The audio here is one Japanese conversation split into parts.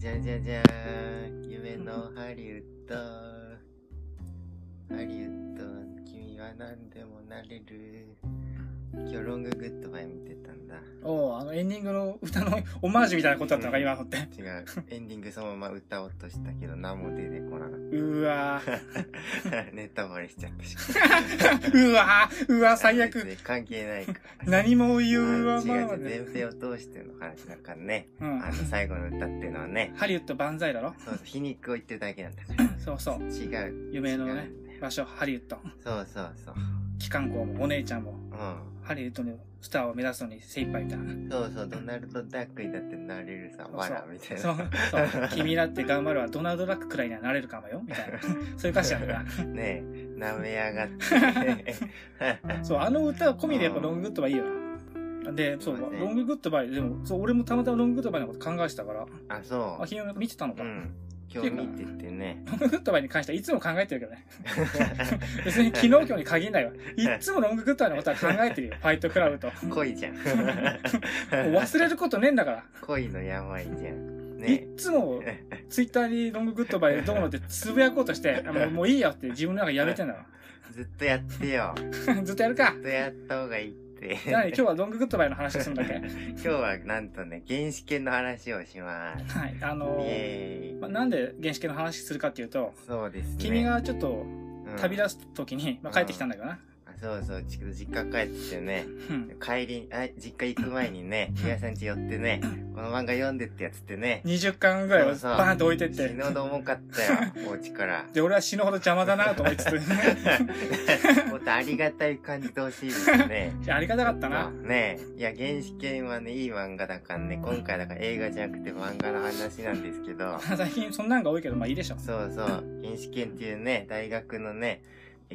じゃじゃじゃーん。夢のハリウッド。ハリウッド君は何でもなれる。今日ロンググッドバイ見てたんだ。おおあのエンディングの歌のオマージュみたいなことだったのか、今のって。違う。エンディングそのまま歌おうとしたけど何も出てこなかっうーわたネタバレしちゃったし。ー。うわー。うわ、最悪。関係ないから。何も言うわ、まあ違う前編を通しての話だからね。うん。あ。の最後の歌っていうのはね。ハリウッド万歳だろ？そうそう皮肉を言ってるだけなんだ。からそうそう。違う。夢のね場所、ハリウッド。そうそうそう。機関校もお姉ちゃんも、うハリウッドのスターを目指すのに精一杯みたいな。んそうそうドナルド・ダックにだってなれるさそうわらみたいなそう、そう。君だって頑張るわ、ドナルド・ラックくらいにはなれるかもよ、みたいな。そういう歌詞なんだな。ねえ舐めやがってそう、あの歌込みでやっぱロンググッドバイいいよな。で、そう、すいませんロンググッドバイ、でも、そう、俺もたまたまロンググッドバイのこと考えてたから、あそあ、君も見てたのか。ううん今日見ててねロンググッドバイに関してはいつも考えてるけどね。別に昨日今日に限らないわ。いっつもロンググッドバイのことは考えてるよ。ファイトクラブと。も恋じゃんう忘れることねえんだから。恋の病じゃんいねっつも、ツイッターにロンググッドバイどうのってつぶやこうとして、あもうもういいよって自分の中でやめてんだか ずっとやってよら。ずっとやるかずっ。とやった方がいいって。何今日はロンググッドバイの話するんだっけ。今日はなんとね原始圏の話をします。はい。あイのエーイ。まあ、なんで原始系の話するかっていうと、そうですね。君がちょっとうん。旅立つ時に、まあ、帰ってきたんだけどな。あそうそうち実家帰ってねうん。帰りあ実家行く前にね皆さん家寄ってねこの漫画読んでってやつってね。20巻ぐらいをバーンと置いてっ死て。ぬほど重かったよお家から。で、俺は死ぬほど邪魔だなと思いつつ、もっとありがたい感じてほしいですね。ありがたかったな。ね。えいや原始圏はねいい漫画だからね今回だから映画じゃなくて漫画の話なんですけど。最近そんなんが多いけど、まあいいでしょ。そうそう。原始圏っていうね大学のね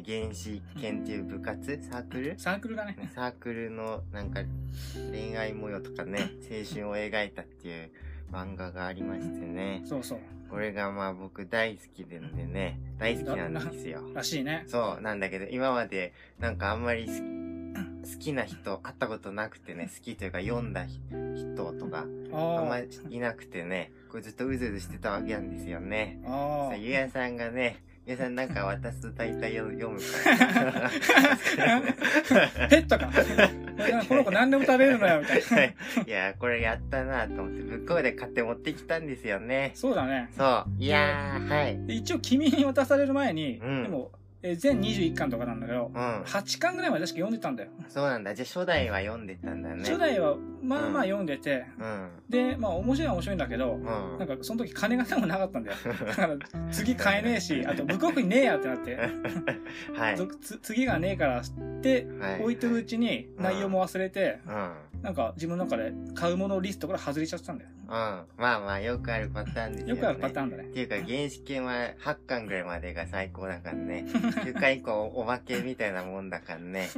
原始圏っていう部活サークル？サークルだね。サークルのなんか恋愛模様とかね青春を描いたっていう漫画がありましてねそうそう。これがまあ僕大好きでんでね大好きなんですよらしいね。そうなんだけど今までなんかあんまり好き好きな人会ったことなくてね好きというか読んだ人とかあんまありいなくてねこれずっとうずうずしてたわけなんですよねあ。あさゆうやさんがねゆうやさんなんか渡すと大体読読むからあ。ペットか。この子何でも食べるのよ、みたいな。いやこれやったなと思って向こうで買って持ってきたんですよねそうだね。そういやーはいで一応君に渡される前に、うんでも、えー全21巻とかなんだけど、うん。8巻ぐらいまで確か読んでたんだよ。そうなんだ。じゃあ初代は読んでたんだね。初代は、まあまあうん。読んでて、うん。で、まあ面白いは面白いんだけど、うん。なんかその時金がでもなかったんだよ。だから次買えねえし、あと向こうにねえやってなって、はい。次がねえからってはい。置いてるうちに内容も忘れて、うんなんか自分の中で買うものリストから外れちゃってたんだよ。うん。まあまあよくあるパターンですよね。よくあるパターンだね。っ。ていうか原始圏は8巻ぐらいまでが最高だからね。9巻以降おまけみたいなもんだからね。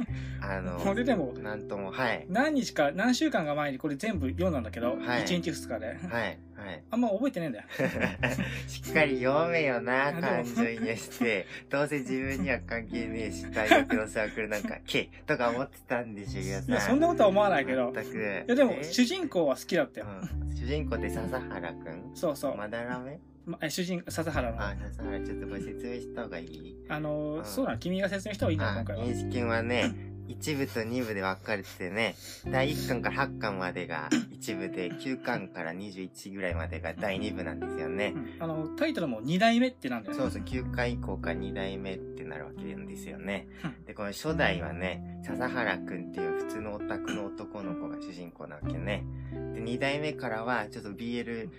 あのこれでも、なんともはい。何日か、何週間か前にこれ全部読んだんだけど、はい。1日2日で。はいはいあんま覚えてねえんだよ。しっかり読めよなあでも感情移入して どうせ自分には関係ねえし大学のサークルなんかけとか思ってたんでしょいや、そんなことは思わないけど。全くいや、でも、え？主人公は好きだったよ。うん主人公って笹原くん？そうそう。まだらめまえ主人、笹原の。あ笹原ちょっとご説明した方がいい？あのーうんそうだな、君が説明した方がいいんだよ、あ今回は。原始圏はね 1部と2部で分かれててね第1巻から8巻までが1部で9巻から21ぐらいまでが第2部なんですよね。うん。あの、タイトルも2代目ってなんだよね。そうそう9巻以降から2代目ってなるわけなんですよね。うん。でこの初代はね笹原くんっていう普通のオタクの男の子が主人公なわけね。で2代目からはちょっと BL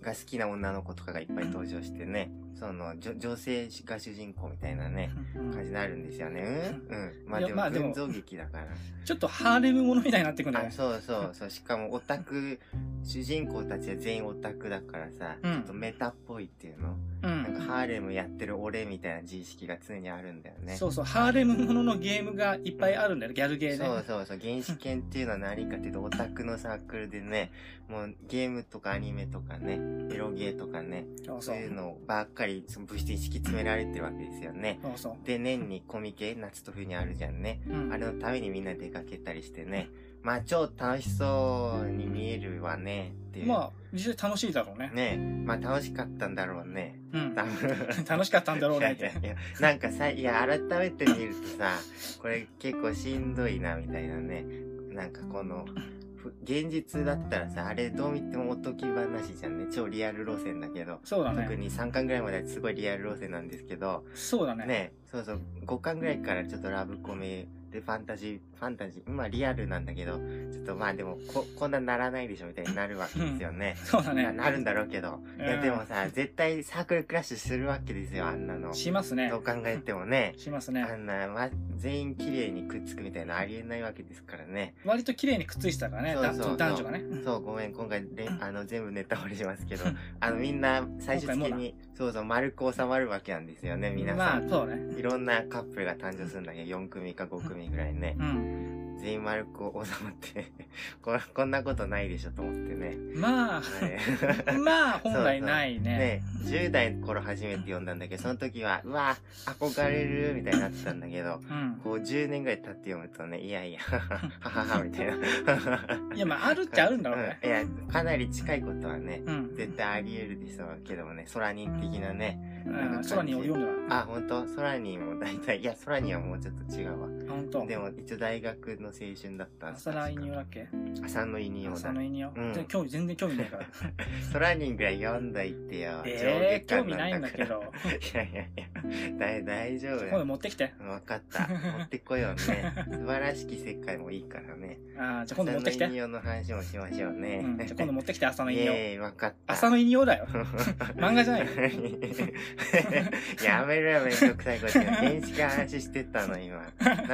が好きな女の子とかがいっぱい登場してねその女女性が主人公みたいなね感じになるんですよね。うんうん。まあでもも群像劇だから。ちょっとハーレムものみたいになってくんだよあ、ね。そうそうそう。しかもオタク、主人公たちは全員オタクだからさ、うんちょっとメタっぽいっていうの。うなんかん。ハーレムやってる俺みたいな自意識が常にあるんだよね。そうそう、ハーレムもののゲームがいっぱいあるんだよね、ギャルゲーで。そうそうそう。原始圏っていうのは何かっていうと、オタクのサークルでね、もうゲームとかアニメとかね、エロゲーとかね、そうそうそういうのばっかりその物質に敷き詰められてるわけですよね。そうそう。で、年にコミケ、夏と冬にあるじゃんね。うんあれのためにみんな出かけたりしてね、まあ超楽しそうに見えるわねっていう。まあ、実際楽しいだろうね。ねまあ楽しかったんだろうね。うん。楽しかったんだろうねって。いやいやなんかさ、いや、改めて見るとさ、これ結構しんどいな、みたいなね。なんかこの、ふ現実だったらさ、あれどう見てもおとぎ話じゃんね。超リアル路線だけど。そうだね。特に3巻ぐらいまではすごいリアル路線なんですけど、そうだね。ね、そうそう、5巻ぐらいからちょっとラブコメでファンタジー、ファンタジー、まあリアルなんだけど、ちょっとまあでも、こ、こんなならないでしょみたいになるわけですよね。そうだね。ななるんだろうけど。いやうんでもさ、絶対サークルクラッシュするわけですよ、あんなの。しますねど。う考えてもね。しますねあ。んな、ま、全員綺麗にくっつくみたいなのありえないわけですからね。割と綺麗にくっついてたからね、だそうそう男女がね。そう、ごめん、今回れん、あの、全部ネタバレしますけどうん、あの、みんな、最終的に、そうそう、丸く収まるわけなんですよね、皆まあ、さん。そうね。いろんなカップルが誕生するんだけ？ど、4組か5組ぐらいねう。ん。全員丸く収まって こ、こんなことないでしょと思ってね。まあ、はい まあ、本来ないね。ね、10代の頃初めて読んだんだけど、その時は、うわ、憧れる、みたいになってたんだけど、うん。こう10年ぐらい経って読むとね、いやいや、は ははは、みたいな。いや、まあ、あるっちゃあるんだろうね。うんいや、かなり近いことはね、うん。絶対あり得るでしょうけどもね、空人的なね。うん空にを読んだら。あ、本当？空人も大体、いや、空人はもうちょっと違うわ。本当。でも、一応大学の青春だった。朝ライニオだっけ？朝の犬用だ朝。のイニオ。うんで興味、全然興味ないから。空人ぐらい読んどいてよ。ええ上下興味ないんだけ。ど。いやいやいや、大大丈夫今。持ってきて。わかった。持ってこようね。素晴らしき世界もいいからね。ああ、じゃあ今度持ってきて。朝の犬用の話もしましょうね。うん。じゃあ今度持ってきて、朝のイニオ。イエーイ、わかった。朝のイニオだよ。漫画じゃないよ。やめろよ、めんどくさいこと言う。電子化話してたの、今。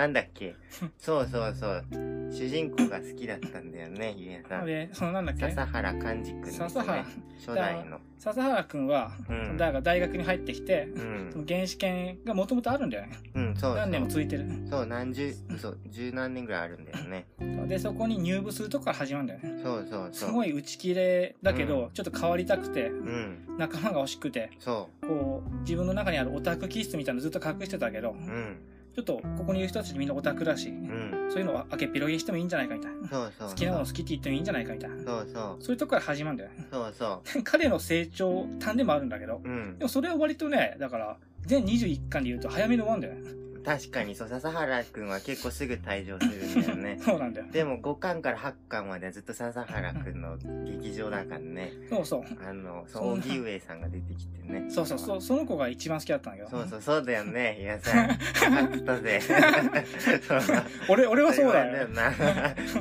なんだっけ？そうそうそう。主人公が好きだったんだよね、ゆえさん。で、そのなんだっけ？笹原寛治くんですね。笹原初代の。笹原くんは、うんだから大学に入ってきて、うんそ。の原始圏がもともとあるんだよね。うん、そう。何年も続いてる。そう、何十、そう、十何年ぐらいあるんだよね。で、そこに入部するとこから始まるんだよね。そうそうそう。すごい打ち切れだけど、うちょっと変わりたくて、うん。仲間が欲しくて、そこう、自分の中にあるオタク気質みたいなのずっと隠してたけど、う。うん。ちょっとここにいる人たちみんなオタクだし、うん。そういうのは開けっぴろげしてもいいんじゃないかみたいな。そうそう。好きなもの好きって言ってもいいんじゃないかみたいな。そうそう。そういうとこから始まるんだよね。そうそ 彼の成長、端でもあるんだけど、う。うんで。もそれは割とね、だから、全21巻で言うと早めに終わるんだよね。。確かに、そう、笹原くんは結構すぐ退場するんだよね そうなんだよ。でも5巻から8巻まではずっと笹原くんの劇場だからね。そうそう。あの、そ、うん荻上さんが出てきてね。そうそうそう、その子が一番好きだったんだけど。そうそう、そうだよね。いやさ、分かったぜ。そう 俺、俺はそうだよ。よな。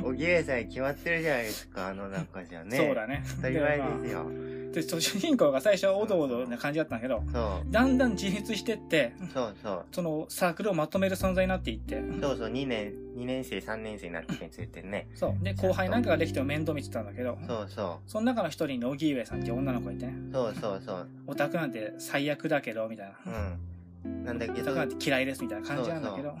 荻上さんに決まってるじゃないですか、あの中じゃね。そうだね。当たり前ですよ。で、そう主人公が最初はおどおどな感じだったんだけど、そだんだん自立してって、う。そうそう。そのサークルをまとめる存在になっていって、そうそう、2年、2年生、3年生になってについてね。そう。で、後輩なんかができても面倒見てたんだけど、そうそその中の一人に荻上さんっていう女の子がいて。そうそうそう。オタクなんて最悪だけど、みたいな。うん。なんだけどオタク、なんて嫌いです、みたいな感じなんだけど、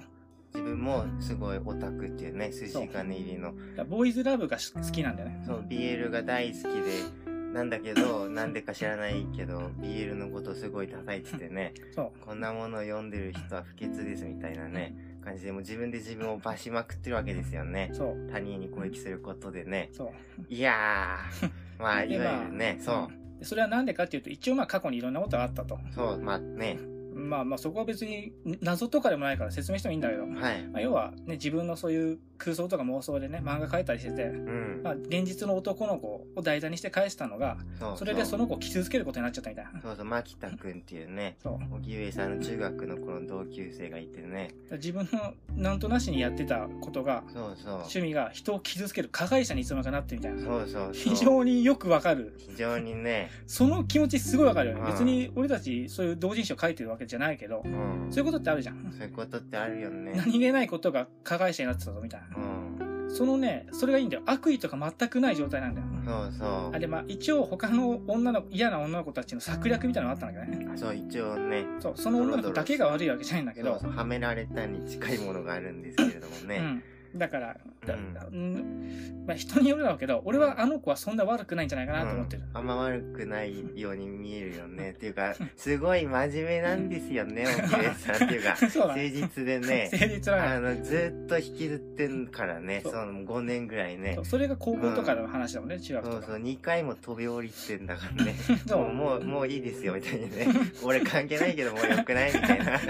自分もすごいオタクっていうね、筋金入りの。ボーイズラブが好きなんだよね。そう、BL が大好きで、なんだけど、なんでか知らないけど、BL のことすごい叩いててね、そう。こんなものを読んでる人は不潔ですみたいなね、感じで、もう自分で自分を罰しまくってるわけですよね。そう。他人に攻撃することでね。そう。いやー、まあ、いでわゆるね、そまあうんでそれはなんでかっていうと、一応まあ過去にいろんなことがあったと。う、そう、まあね、まあまあそこは別に謎とかでもないから説明してもいいんだけど、はい。まあ、要はね、自分のそういう空想とか妄想でね、漫画描いたりしてて、うん。まあ現実の男の子を題材にして返したのが、そうそれでその子を傷つけることになっちゃったみたいな。そうそう、牧田くんっていうね、そう。荻上さんの中学の頃の同級生がいてね、自分のなんとなしにやってたことが、そうそう。趣味が人を傷つける加害者にいつの間にかなってみたいな。そうそうそう。非常によくわかる。非常にね、その気持ちすごいわかるよね。うん別に俺たちそういう同人誌を書いてるわけじゃないけどう、ん。そういうことってあるじゃん。そういうことってあるよね。何気ないことが加害者になってたぞみたいな。うん。そのね、それがいいんだよ。悪意とか全くない状態なんだよ。そうそうあ。で、まあ一応他の女の、嫌な女の子たちの策略みたいなのがあったんだけどね。そう、一応ね、そう、その女の子だけが悪いわけじゃないんだけどそう、そう、はめられたに近いものがあるんですけれどもね。うん。だから、だうんうんまあ、人によるだろうけど、俺はあの子はそんな悪くないんじゃないかなと思ってる。うんあんま悪くないように見えるよね。っていうか、すごい真面目なんですよね、おきれさん。っていうか、誠ね。実でね。誠実だあね。の、ずっと引きずってんからね、その5年ぐらいねそう。それが高校とかの話だもんね、中学とか。そうそう、2回も飛び降りてんだからね。そうもう、もう、もういいですよ、みたいにね。俺関係ないけど、もう良くないみたいな。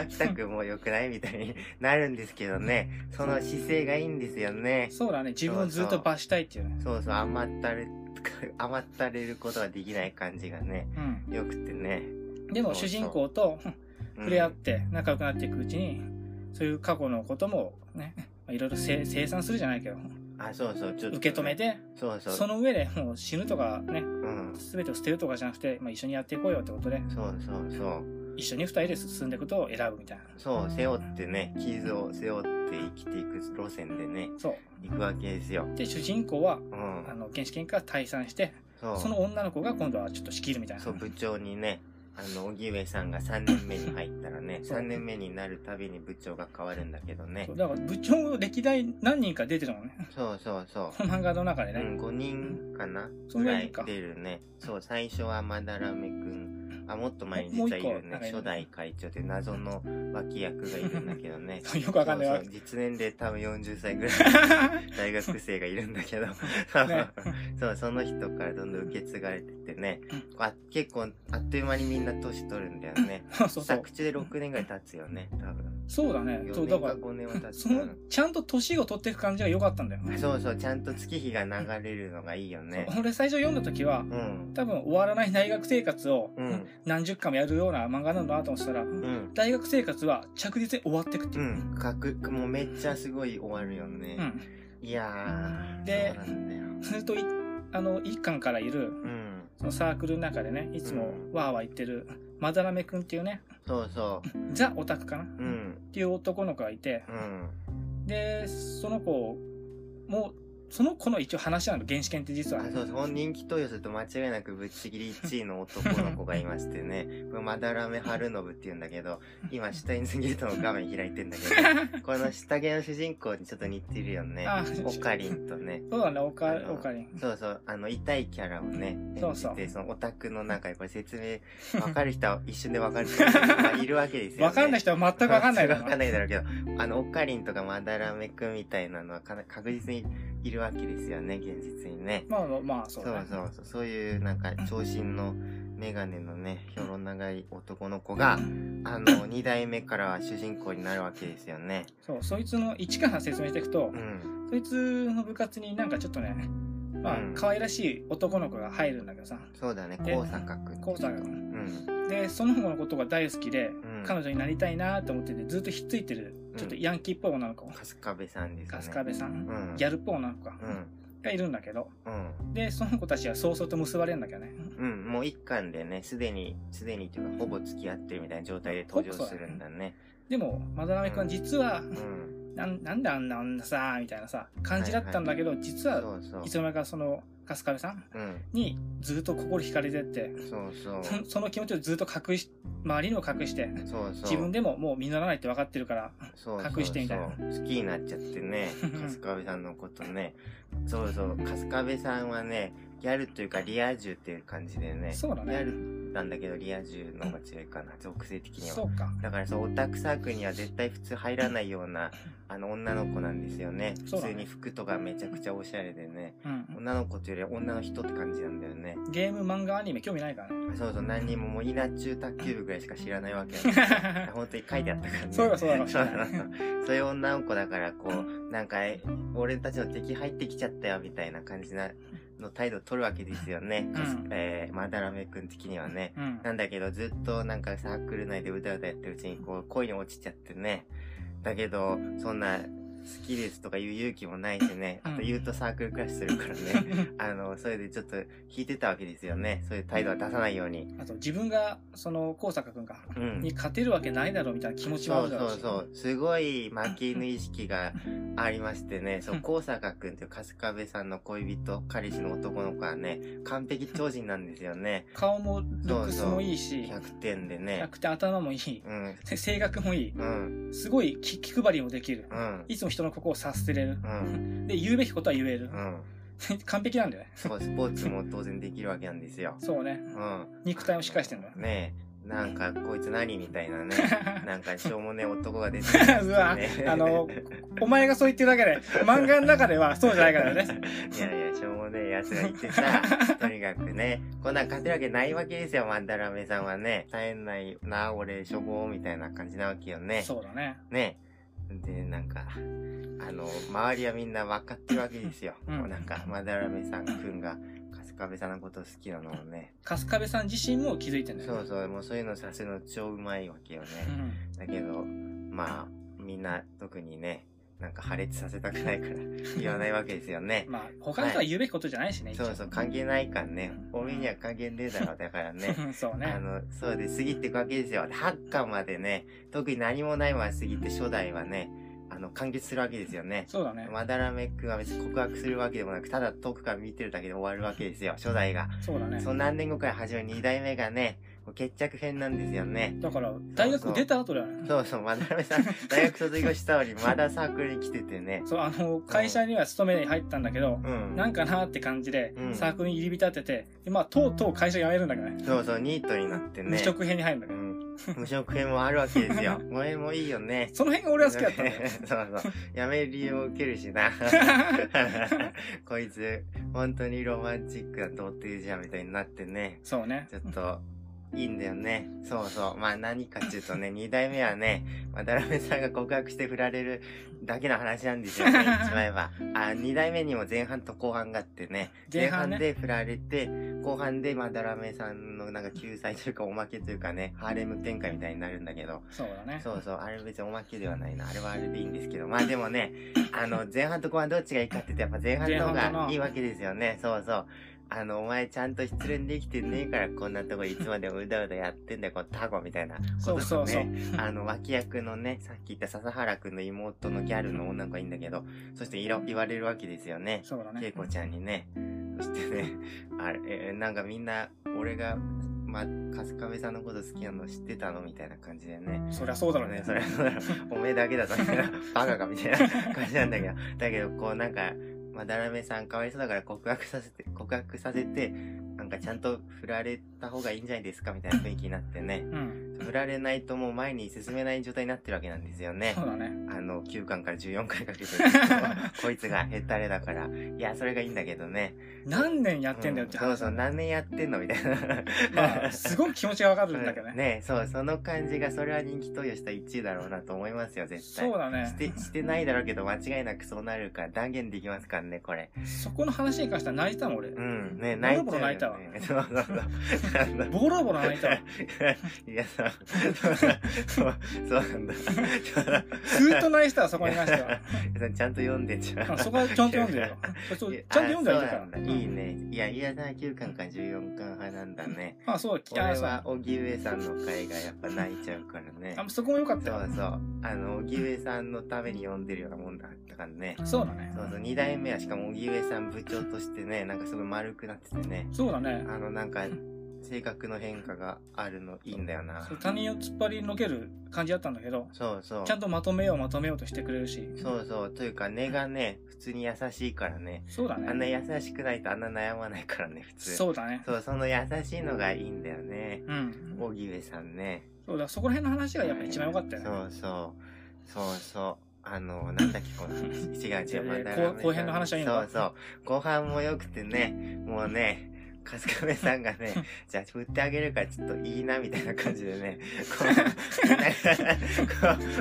秋田くんもう良くないみたいになるんですけどね。その姿勢がいいんですよね。そうだね、自分をずっと罰したいっていうね。そうそう、甘ったれ、甘ったれることができない感じがね、うん。良くてね。でも主人公とうん触れ合って仲良くなっていくうちに、そういう過去のこともね、まあいろいろせ清算するじゃないけど、あ、そうそう、ちょっと、受け止め。て、そうそう。その上でもう死ぬとかね、うん。全てを捨てるとかじゃなくて、まあ、一緒にやっていこうよってことで、そうそうそう。一緒に二人で進んでいくことを選ぶみたいな。そう、背負ってね、傷を背負って生きていく路線でね、そう。行くわけですよ。で、主人公は、うん。あの、原始圏から退散して、そう。その女の子が今度はちょっと仕切るみたいな。そう、部長にね、あの、荻上さんが3年目に入ったらね、そう3年目になるたびに部長が変わるんだけどねそう。だから部長歴代何人か出てるのね。そうそうそこの漫画の中でう。ね。うん、5人かなそんぐらい出るね。そう、最初はまだらめ。あ、もっと前に実はいるね。初代会長って謎の脇役がいるんだけどね。よくわかんない。わ実年齢多分40歳ぐらいの大学生がいるんだけど。そう、その人からどんどん受け継がれてってね。あ結構、あっという間にみんな年取るんだよね。そうそう作。中で6年ぐらい経つよね、多分。そうだね。そう、4だ年かから、5年は経つその、ちゃんと年を取っていく感じが良かったんだよ。そうそう、ちゃんと月日が流れるのがいいよね。俺最初読んだ時は、うん。多分終わらない大学生活をうん何十巻もやるような漫画なんだなと思ってたら、うん。大学生活は着実に終わっていくっていう。うん。かく、もうめっちゃすごい終わるよね。うん。いやー。でそうなんだよ。それとい、あの、一巻からいる、うん。そのサークルの中でね、いつもわーわー言ってる、まだらめくんっていうね、そうそザ・オタクかな？っう。うん。ていう男の子がいて、うん。で、その子も、その子の一応話なの、原始圏って実はあ、。そうそう。人気投与すると間違いなくぶっちぎり1位の男の子がいましてね。これ、まだらめ春信って言うんだけど、今、シュタインズゲートの画面開いてんだけど、この下着の主人公にちょっと似てるよねあ。オカリンとね。そうだね、オカオカリン。そうそう、あの、痛いキャラをね、そうそうそのオタクの中でこれ説明、わかる人は一瞬でわかる人がいるわけですよね。わかんない人は全くわかんないだろわかんないだろうけど、あの、オカリンとかマダラメくんみたいなのはかな確実にいるわけですよね、現実にね。まあまあ、そそううだね。そうそう、そういうなんか、長身のメガネのね、ひょろ長い男の子が、あの、二代目からは主人公になるわけですよね。そう、そいつの一から説明していくとう、ん。そいつの部活になんかちょっとね、まあうん、可愛らしい男の子が入るんだけどさ、そうだね、で高坂くん。高坂君。うん。で、その子のことが大好きで、ん彼女になりたいなと思ってて、ずっとひっついてる、ちょっとヤンキーっぽい女の子、春日部さんですね。春日部さん、うん。ギャルっぽい女の子がうん。がいるんだけど、うん。で、その子たちは早々と結ばれるんだけどね。うん、もう一巻でね、すでに、すでにっていうか、ほぼ付き合ってるみたいな状態で登場するんだね。でも、まだらめくんは実は、うん。なんなんであんな女さ、みたいなさ、感じだったんだけど、実は、い。つの間にかその、春日部さんうん。にずっと心惹かれてって、そうそう。そその気持ちをずっと隠し、周りにも隠して、そうそう。自分でももう実らないって分かってるから、そう隠してみたいな好きになっちゃってね、春日部さんのことね。そうそう、春日部さんはね、ギャルというかリア充っていう感じでね。そうだねギャルなんだけどリア充の方が強いかな、属性的には。そうか。だからそう、オタクサークルには絶対普通入らないような、あの、女の子なんですよね。そうだね普通に服とかめちゃくちゃおしゃれでね。うん。女の子というより女の人って感じなんだよね。ゲーム、漫画、アニメ興味ないからね。そうそう、何にももう稲中卓球部ぐらいしか知らないわけなんだよ 本当に書いてあったからね。そうだそうだかもしそういそういう女の子だから、こう、なんか、え俺たちの敵入ってきちゃったよ、みたいな感じな、の態度を取るわけですよね。うんえー、まだらめくん的にはね。うん。なんだけど、ずっとなんかサークル内でうだうだやってるうちに、こう、恋に落ちちゃってね。だけど、そんな、好きですとか言う勇気もないしね。あと言うとサークルクラッシュするからね。あの、それでちょっと引いてたわけですよね。そういう態度は出さないように。あと、自分が、その、高坂くんか、うん。に勝てるわけないだろうみたいな気持ちもあそうるだろうし。そうそう。すごい負け犬意識がありましてね、そう、高坂くんという春日部さんの恋人、彼氏の男の子はね、完璧超人なんですよね。顔も、ルックスもいいし、100点でね。100点頭もいい、うん。せ性格もいい、うん。すごい気気配りもできる。うん。いつも人の心を察せれる。うん。で、言うべきことは言えるう。ん。完璧なんだよね。そう、スポーツも当然できるわけなんですよ。そうね。うん。肉体もしっかりしてんだ。ねえ、なんか、こいつ何みたいなね。なんか、しょうもねえ男が出てうわねあの、お前がそう言ってるだけで、漫画の中ではそうじゃないからね。いやいや、しょうもねえ奴がいてさ、とにかくね、こんなん勝てるわけないわけですよ、マンダラメさんはね。耐えないな、俺、しょぼーみたいな感じなわけよね。そうだね。ね。で、なんか、あの、周りはみんな分かってるわけですよ。うんもうなんか、マダラメさんくんが、春日部さんのこと好きなのをね。春日部さん自身も気づいてんだよね。そうそう、もうそういうのさせるの超うまいわけよね。うんだけど、まあ、みんな特にね、なんか破裂させたくないから言わないわけですよね。まあ、他の人は言うべきことじゃないしね。そうそう、関係ないからね。俺には関係ねえだろ、だからね。うん そうねあ。の、そうで過ぎていくわけですよ。8巻までね、特に何もないまま過ぎて初代はね、あの、完結するわけですよね。そうだね。まだらめくんは別に告白するわけでもなく、ただ遠くから見てるだけで終わるわけですよ、初代が。そうだね。その何年後から始まる2代目がね、決着編なんですよね。だから、大学出た後だよね。そうそう、まだらめさん、大学卒業したのにまだサークルに来ててね。そう、あの、会社には勤めに入ったんだけど、うん。なんかなって感じでう、んサークルに入り浸ってて、でまあ、とうとう会社辞めるんだからね。そうそう、ニートになってね。無職編に入るんだけど。うん。無職編もあるわけですよ。これもいいよね。その辺が俺は好きだったんだよ。そうそう。やめる理由を受けるしな。こいつ、本当にロマンチックな童貞じゃんみたいになってね。そうね。ちょっと、いいんだよね。そうそう。まあ何かっていうとね、二代目はね、まあ、ダラメさんが告白して振られるだけの話なんですよね、言っちまえば。あ、二代目にも前半と後半があってね、前前半ね半で振られて、後半でまあダラメさんのなんか救済というかおまけというかね、ハーレム展開みたいになるんだけど、そうだね。そうそう、あれ別におまけではないな。あれはあれでいいんですけど。まあでもね、あの、前半と後半どっちがいいかって言ったらやっぱ前半の方前半かないがいわけですよね。そうそう。あの、お前ちゃんと失恋できてねえからこんなとこいつまでもうだうだやってんだよ、このタコみたいなことそうそうそう。ね。あの、脇役のね、さっき言った笹原くんの妹のギャルの女の子がいいんだけど、そしていろ言われるわけですよね。そうだね。けいこちゃんにね。そしてね、あれ、えーなんかみんな、俺が、まあ、春日部さんのこと好きなの知ってたのみたいな感じでね。そりゃそうだろうねね、。それ、おめえだけだと、バカかみたいな感じなんだけど、だけど、こうなんか、まあ、ダラメさんかわいそうだから告白させて、告白させて、なんかちゃんと振られた方がいいんじゃないですかみたいな雰囲気になってね。うん。振られないともう前に進めない状態になってるわけなんですよねそ。うだね。あの、9巻から14巻かけて、こいつがヘタレだから。いや、それがいいんだけどね。何年やってんだよって話うそうそう、何年やってんのみたいな。まあ、すごく気持ちがわかるんだけどね。ねそう、その感じが、それは人気投与した1位だろうなと思いますよ、絶対。そうだねし。て、してないだろうけど、間違いなくそうなるから断言できますからね、これ。そこの話に関しては泣いたもん俺。うん、ね、泣いちゃう、ね。ボロボロ泣いたわそうそうそう。ボロボロ泣いたわ。いや、さ、そう、そうなんだ。ずーっと泣いてたわ、そこに関しては。ちゃんと読んでんじゃん。あそこはちゃんと読んでるよ。ちゃんと読んではいるからあそうなんだ。いいね。いや、いやな、9巻か14巻派なんだね。あ、そう、俺。は、荻上さんの回がやっぱ泣いちゃうからね。あ、そこも良かったよ。そうそう。あの、荻上さんのために読んでるようなもんだったからね。そうだね。そうそう、二代目はしかも荻上さん部長としてね、なんかすごい丸くなっててね。そうだね。あの、なんか、性格の変化があるのいいんだよなそう。他人を突っ張りのける感じだったんだけど、そうそう。ちゃんとまとめようまとめようとしてくれるし。そうそう。というか、根がね、普通に優しいからね。そうだあんなね。優しくないとあんな悩まないからね、普通。そうだね。そう、その優しいのがいいんだよね。うん。荻上さんね。そうだ、そこら辺の話がやっぱ一番良かったよね。そうそう。そうそう。あの、なんだっけ、この話。違う違う、まだ後後編の話はいいのかそうそう。後半も良くてね、もうね、春日部さんがね、じゃあ振ってあげるからちょっといいな、みたいな感じでね、こ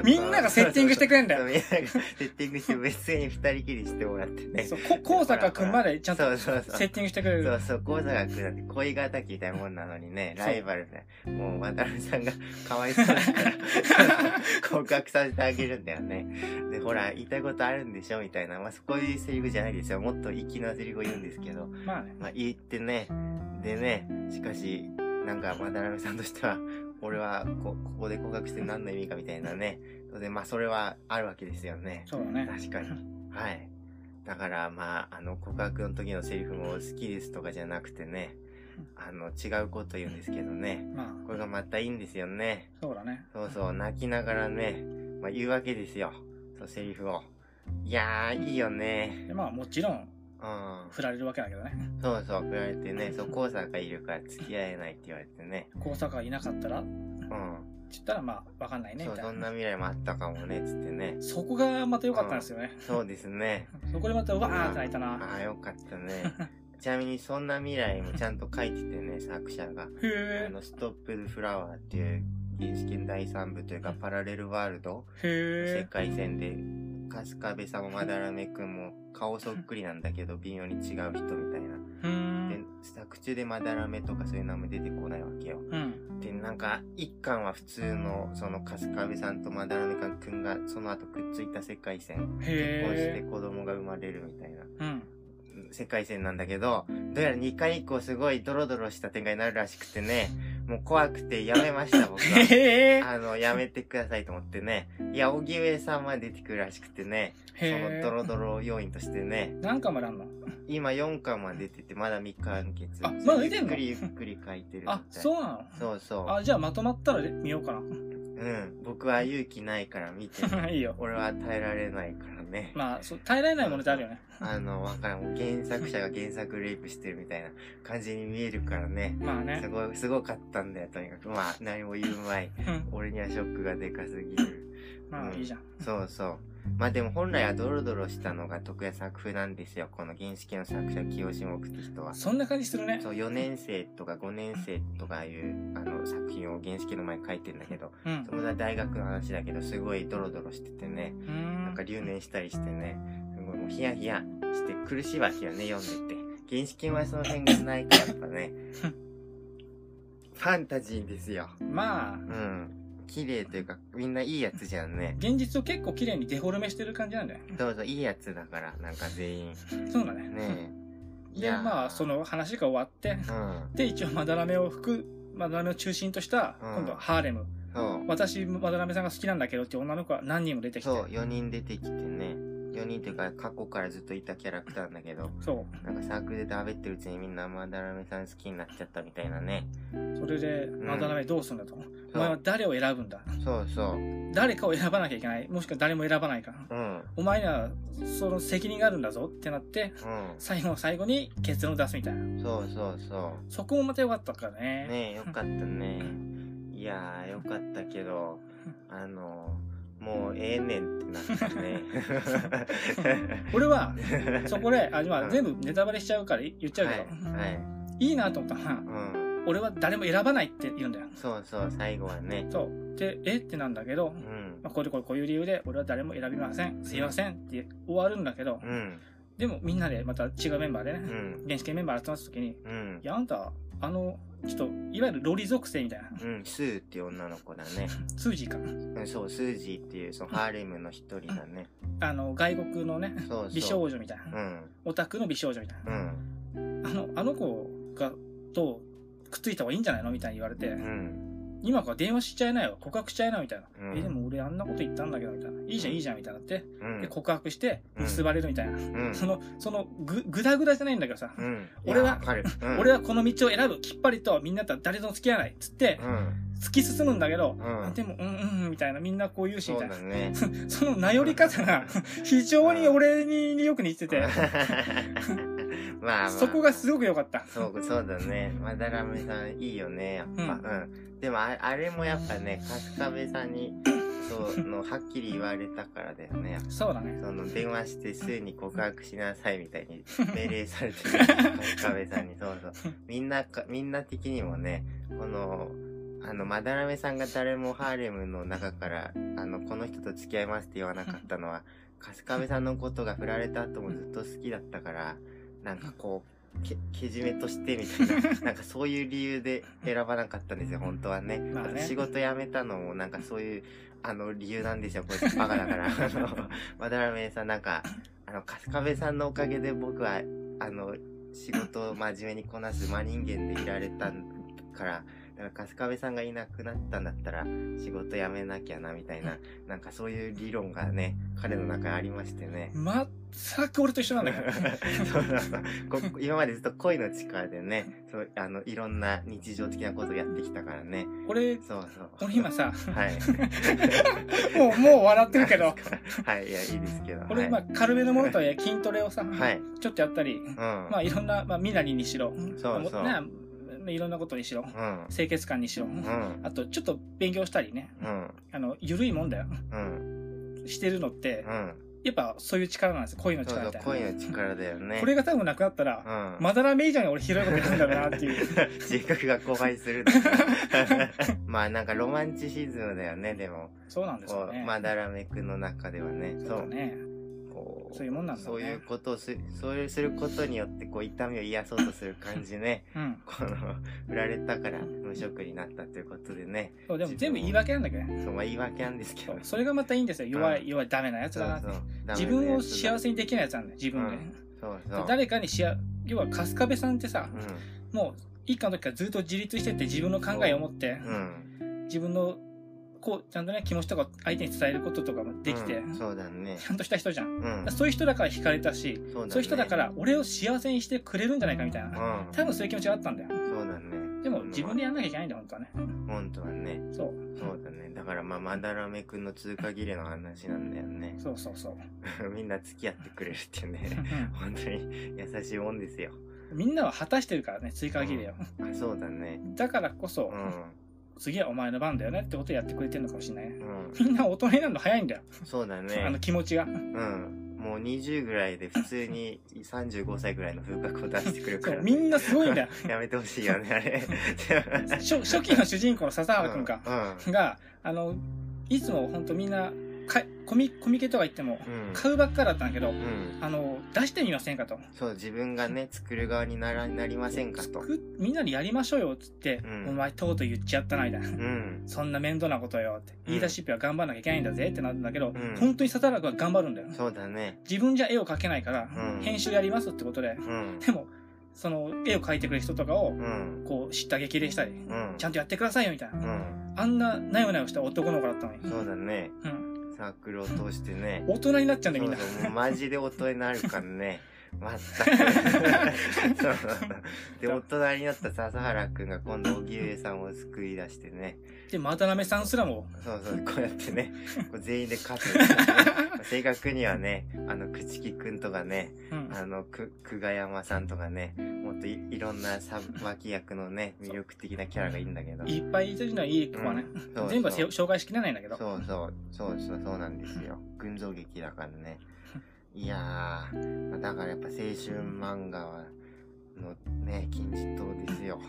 う みんながセッティングしてくれんだよみんながセッティングして別に二人きりしてもらってね。そう、こ高坂くんまでちゃんとそうそうそうセッティングしてくれる。そうそう、高坂くんだって恋敵みたいなもんなのにね、ライバルね、もう渡辺さんがかわいそうだから、告白させてあげるんだよね。で、ほら、言いたいことあるんでしょみたいな。まあ、そういうセリフじゃないですよ。もっと粋なセリフを言うんですけど。まあね。まあ、言ってね。でね、しかし、なんか、渡辺さんとしては、俺はこ、ここで告白して何の意味かみたいなね。当然、まあ、それはあるわけですよね。そうだね。確かに。はい。だから、まあ、あの、告白の時のセリフも好きですとかじゃなくてね、あの、違うこと言うんですけどね。まあ、これがまたいいんですよね。そうだね。そうそう、泣きながらね、まあ、言うわけですよ。そう、セリフを。いやー、いいよね。でまあもちろんうん。振られるわけだけどねそうそう、振られてね、そう、黄砂がいるから付き合えないって言われてね。高坂がいなかったら？ってうん。言ったらまあわかんないねそう、みたいなそんな未来もあったかもね、つってね。そこがまた良かったんですよね、そうですね。そこでまたうわーって泣いたなああ、よかったね。ちなみにそんな未来もちゃんと書いててね、作者が。へあえの、ストップ・フラワーっていう原始圏第3部というか、パラレルワールド？世へえ界線で、春日部さんもまだらめくんも顔そっくりなんだけど、微妙に違う人みたいな。でん、作中でまだらめとかそういう名前出てこないわけよ。うんで、なんか、一巻は普通の、その、春日部さんとまだらめくんが、その後くっついた世界線。結婚して子供が生まれるみたいな。うん世界線なんだけど、どうやら2回以降すごいドロドロした展開になるらしくてね、もう怖くてやめました、僕は。へえあの、やめてくださいと思ってね。いや、荻上さんまで出てくるらしくてね、そへのドロえドロ要因としてね、何巻まであんの？今4巻まで出てて、まだ未完結。あまだ出てんの？ゆっくりゆっくり書いてるみたい。あそうなの？そうそう。あじゃあまとまったら見ようかうん。僕は勇気ないから見てな いいよ俺は耐えられないからね。まあそう耐えられないものってあるよねあの、わからん。もう原作者が 原作レイプしてるみたいな感じに見えるからね。まあねすごい、すごかったんだよ、とにかく。まあ、何も言うまい。う ん俺にはショックがでかすぎる。まあいいじゃんそうそう。まあでも本来はドロドロしたのが徳谷作風なんですよ。この原式の作者、清志木って人は。そんな感じするねそう、4年生とか5年生とかいう、あの、作品を原式の前に書いてんだけど、うんそれは大学の話だけど、すごいドロドロしててね、んなんか留年したりしてね、すごいもうヒヤヒヤして苦しいわけよね、読んでて。原始圏はその辺がないからやっぱね、ファンタジーですよ。まあうん。綺麗というか、みんないいやつじゃんね。現実を結構綺麗にデフォルメしてる感じなんだよどうぞ、いいやつだから、なんか全員。そうだねねえ。でまあそ、の話が終わってうん。で一応まだらめを吹くまだらめを中心としたうん今度はハーレムそう。私まだらめさんが好きなんだけどって女の子が何人も出てきてそう、4人出てきてね。4人っていうか、過去からずっといたキャラクターなんだけど、そうなんかサークルで食べってるうちにみんなまだらめさん好きになっちゃったみたいなね。それでんまだらめどうするんだと、そうお前は誰を選ぶんだ？そうそう。誰かを選ばなきゃいけないもしくは誰も選ばないかうん。お前にはその責任があるんだぞってなってう最後の最後に結論を出すみたいな。ん。そうそうそそこもまた良かったからう。ね。ねえ、よかったね。いやー、よかったけど、あの、もうええねんってなったね。俺は、そこで、あ、今うん全部ネタバレしちゃうから言っちゃうけど、はい。はい。いいなと思ったのは、うん。俺は誰も選ばないって言うんだよ。そうそう、最後はね。そう。で、えってなんだけどう、ん。まあ、こういうこういうこういう理由で、俺は誰も選びません。すいませんって終わるんだけど、うん。でもみんなでまた違うメンバーでね、うん。原始系メンバー集まった時に、うんい。や、あんた、あの、ちょっと、いわゆるロリ属性みたいな、うん、スーっていう女の子だね。スージーかな。うん、そう、スージーっていう、そのハーレムの一人だね。あの、外国のね、そうそう。美少女みたいな。うん。オタクの美少女みたいうん。な。あの、あの子が、と、くっついた方がいいんじゃないのみたいに言われて、うん。今から電話しちゃいなよ。告白しちゃいなよ。みたいな。うんえ、でも俺あんなこと言ったんだけど、みたいな。いいじゃん、いいじゃん、みたいになって。うん。で、告白して、うん結ばれるみたいな。うん。その、その、ぐ、ぐだぐだじゃないんだけどさ。うん。俺は。俺はこの道を選ぶ。きっぱりと、みんなとは誰とも付き合わない。つって、うん。突き進むんだけど、でも、うんうんうん、みたいな。みんなこう言うし、みたいな。だね。そのなより方が、非常に俺によく似てて、まあまあ。そこがすごく良かった。そう、そうだね。まだらめさんいいよね、やっぱ。うんうん。でもあ、あれもやっぱね、春日部さんに、そう、の、はっきり言われたからだよね。そうだね。その、電話してすぐに告白しなさいみたいに 命令されてる。春日部さんに、そうそう。みんなか、みんな的にもね、この、あの、まだらめさんが誰もハーレムの中から、あの、この人と付き合いますって言わなかったのは、春日部さんのことが振られた後もずっと好きだったから、なんかこう、け、けじめとしてみたいな、なんかそういう理由で選ばなかったんですよ、本当はね。まあねと仕事辞めたのもなんかそういう、あの、理由なんですよ、こいつ バカだから。あの、まだらめさんなんか、あの、春日部さんのおかげで僕は、あの、仕事を真面目にこなす真人間でいられたから、だから春日部さんがいなくなったんだったら仕事辞めなきゃなみたいな、なんかそういう理論がね、彼の中にありましてね。全く俺と一緒なんだけど。そうそうそうこ今までずっと恋の力でね、そう、あの、いろんな日常的なことをやってきたからね。俺、そうそう。俺今さ、はい。もう、もう笑ってるけど、はい、いや、いいですけど。俺今軽めのものとはいえ筋トレをさ、はい。ちょっとやったり、うん。まあいろんな、まあみなりにしろ、そうそうねいろんなことにしろ、うん。清潔感にしろ、うん。あとちょっと勉強したりね、うん。あの、ゆるいもんだよ。うん。してるのって、うん。やっぱそういう力なんですよ。恋の力みたいな。恋の力だよね。これが多分なくなったら、うん。まだらめ以上に俺ひどいことやるんだろうなっていう。自覚が荒廃する。まあなんかロマンチシズムだよね、でも。そうなんですよね。まだらめくの中ではね。そうだね。こうそういうもんなんだねそういうことをす、そういうすることによって、こう、痛みを癒そうとする感じね。うん。この、振られたから無職になったということでね。そう、でも全部言い訳なんだけどね。そう、まあ言い訳なんですけどそれがまたいいんですよ。弱い、うん弱い、ダメなやつだなって。自分を幸せにできないやつなんだよ、自分で。うんそうそう。誰かにしや、要は春日部さんってさう、もう一家の時からずっと自立してて自分の考えを持って、ん。うん。自分の、こう、ちゃんとね、気持ちとか相手に伝えることとかもできて、うんそうだね。ちゃんとした人じゃん。うん。そういう人だから惹かれたし、そうだね。そういう人だから俺を幸せにしてくれるんじゃないかみたいな。うん。多分そういう気持ちがあったんだよ。そうだね。でも自分でやんなきゃいけないんだよ、本当はね。本当はね。そう。そうだね。だからまあ、まだらめくんの通過儀礼の話なんだよね。そうそうそう。みんな付き合ってくれるっていうね。う本当に優しいもんですよ。んみんなは果たしてるからね、追加儀礼を。あ、そうだね。だからこそ、うん。次はお前の番だよねってことをやってくれてるのかもしれないね。うん。みんな大人になるの早いんだよ。そうだあのね。気持ちが。うん。もう20ぐらいで普通に35歳ぐらいの風格を出してくれるから、そう、みんなすごいんだよ。やめてほしいよね、あれ。初初期の主人公の笹原くんか、うが、あの、いつも本当みんな、かコミコミケとか行っても。買うばっかだったんだけど、うん。あの、出してみませんかと。そう、自分がね、作る側になら、なりませんかと。みんなにやりましょうよっつって、うんお前とうとう言っちゃったなみたいな。うん。そんな面倒なことよって。言い出しっぺは頑張んなきゃいけないんだぜってなるんだけど、ん本当に笹原くんは頑張るんだよ。そうだね。自分じゃ絵を描けないから、うん編集やりますってことで、うん。でも、その絵を描いてくれる人とかを、うん。こう、知った激励したり、うん。ちゃんとやってくださいよみたいな。うん。あんな、なよなよした男の子だったのに。そうだね。うん。サークルを通してね。大人になっちゃうんだよ、みんな。そうそう、もうマジで大人になるからね。まったく。そうで、大人になった笹原くんが今度、荻上さんを救い出してね。で、渡辺さんすらも、そうそう、こうやってね、こう全員で勝つ、正確にはね、あの、朽木くんとかね、うん。あの、く、久我山さんとかね、もっといいろんなさ脇役のね、魅力的なキャラがいいんだけど。いっぱいいるのはいい子はね。うんそうそう全部紹介しきれないんだけど。そうそう、そうそう、そうなんですよ。群像劇だからね。いやー、まあだからやっぱ青春漫画は、のね、金字塔ですよ。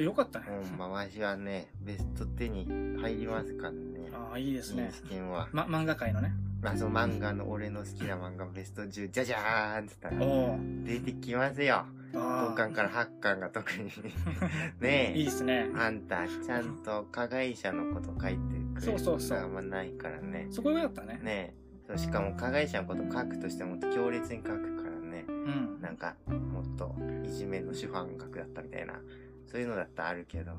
よかったね。うん、まあ、わしはね、ベスト10に入りますからね。ああ、いいですね。試験は。ま、漫画界のね。まあ、その漫画の、俺の好きな漫画ベスト10、じゃじゃーんって言ったら。出てきますよ。あ5巻から8巻が特に。ねえ。いいっすね。あんた、ちゃんと加害者のこと書いてくれるそうそうそうあんまないからね。そこよかったね。ねえ。そう、しかも加害者のこと書くとしても強烈に書くからね。うん。なんか、もっと、いじめの主犯格だったみたいな。そういうのだったらあるけど、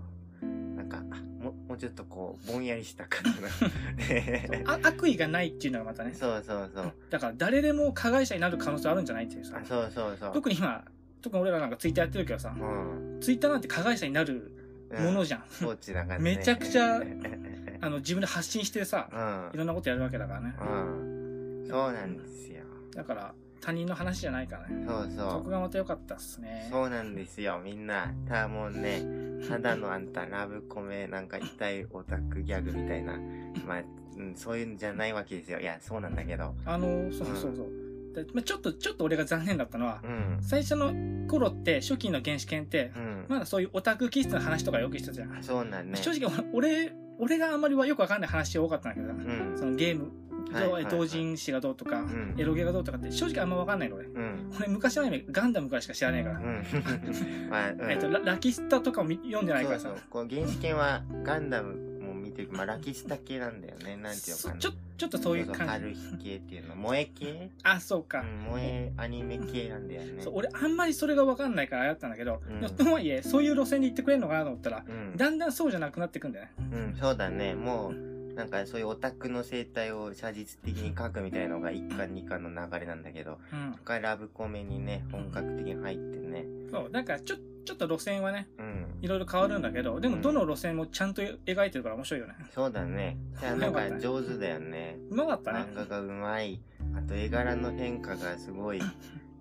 なんか、ももうちょっとこう、ぼんやりした感じの。悪意がないっていうのがまたね。そうそうそう。だから誰でも加害者になる可能性あるんじゃないっていうさあ。そうそうそう。特に今、特に俺らなんかツイッターやってるけどさ、うん。ツイッターなんて加害者になるものじゃん。装置だからね。めちゃくちゃうん。あの、自分で発信してさ、いろんなことやるわけだからね。うん。そうなんですよ。だから、他人の話じゃないからね。そうそそう。こがまた良かったっすね。そうなんですよ、みんな。ただもうね、ただのあんたラブコメ、なんか痛いオタクギャグみたいな。まあ、うん、そういうんじゃないわけですよ。いや、そうなんだけど。あの、そうそうそう。でまあ、ちょっと、ちょっと俺が残念だったのはう、ん。最初の頃って、初期の原始圏ってう、ん。まだそういうオタク気質の話とかよくしてたじゃん。そうなんね。正直俺、俺があんまりはよくわかんない話多かったんだけどさ、うん。そのゲーム、はいはいはい同人誌がどうとか、んエロゲがどうとかって正直あんまわかんないの俺。うん。俺昔のアニメガンダムからしか知らねえから。えっと、ララキスタとかも見読んでないからさそう。そう。こう、原始圏はガンダムていうか、まあ、ラキスタ系なんだよね。なんていうのかな。そちょちょっとそういう感じ春日系っていうの。萌え系？あそうか、うん、萌えアニメ系なんだよね。そう俺あんまりそれが分かんないからあれだったんだけど、うんとはいえそういう路線で行ってくれるのかなと思ったらうん。だんだんそうじゃなくなってくんだよねうん、そうだね。もう、なんかそういうオタクの生態を写実的に描くみたいのが1巻2巻の流れなんだけど、うんラブコメにね、本格的に入ってね。そうだからちょちょっと路線はねうん。いろいろ変わるんだけどでもうんどの路線もちゃんと描いてるから面白いよねそうだね。じゃあなんか上手だよね。うまかったね漫画がうまい。あと絵柄の変化がすごい。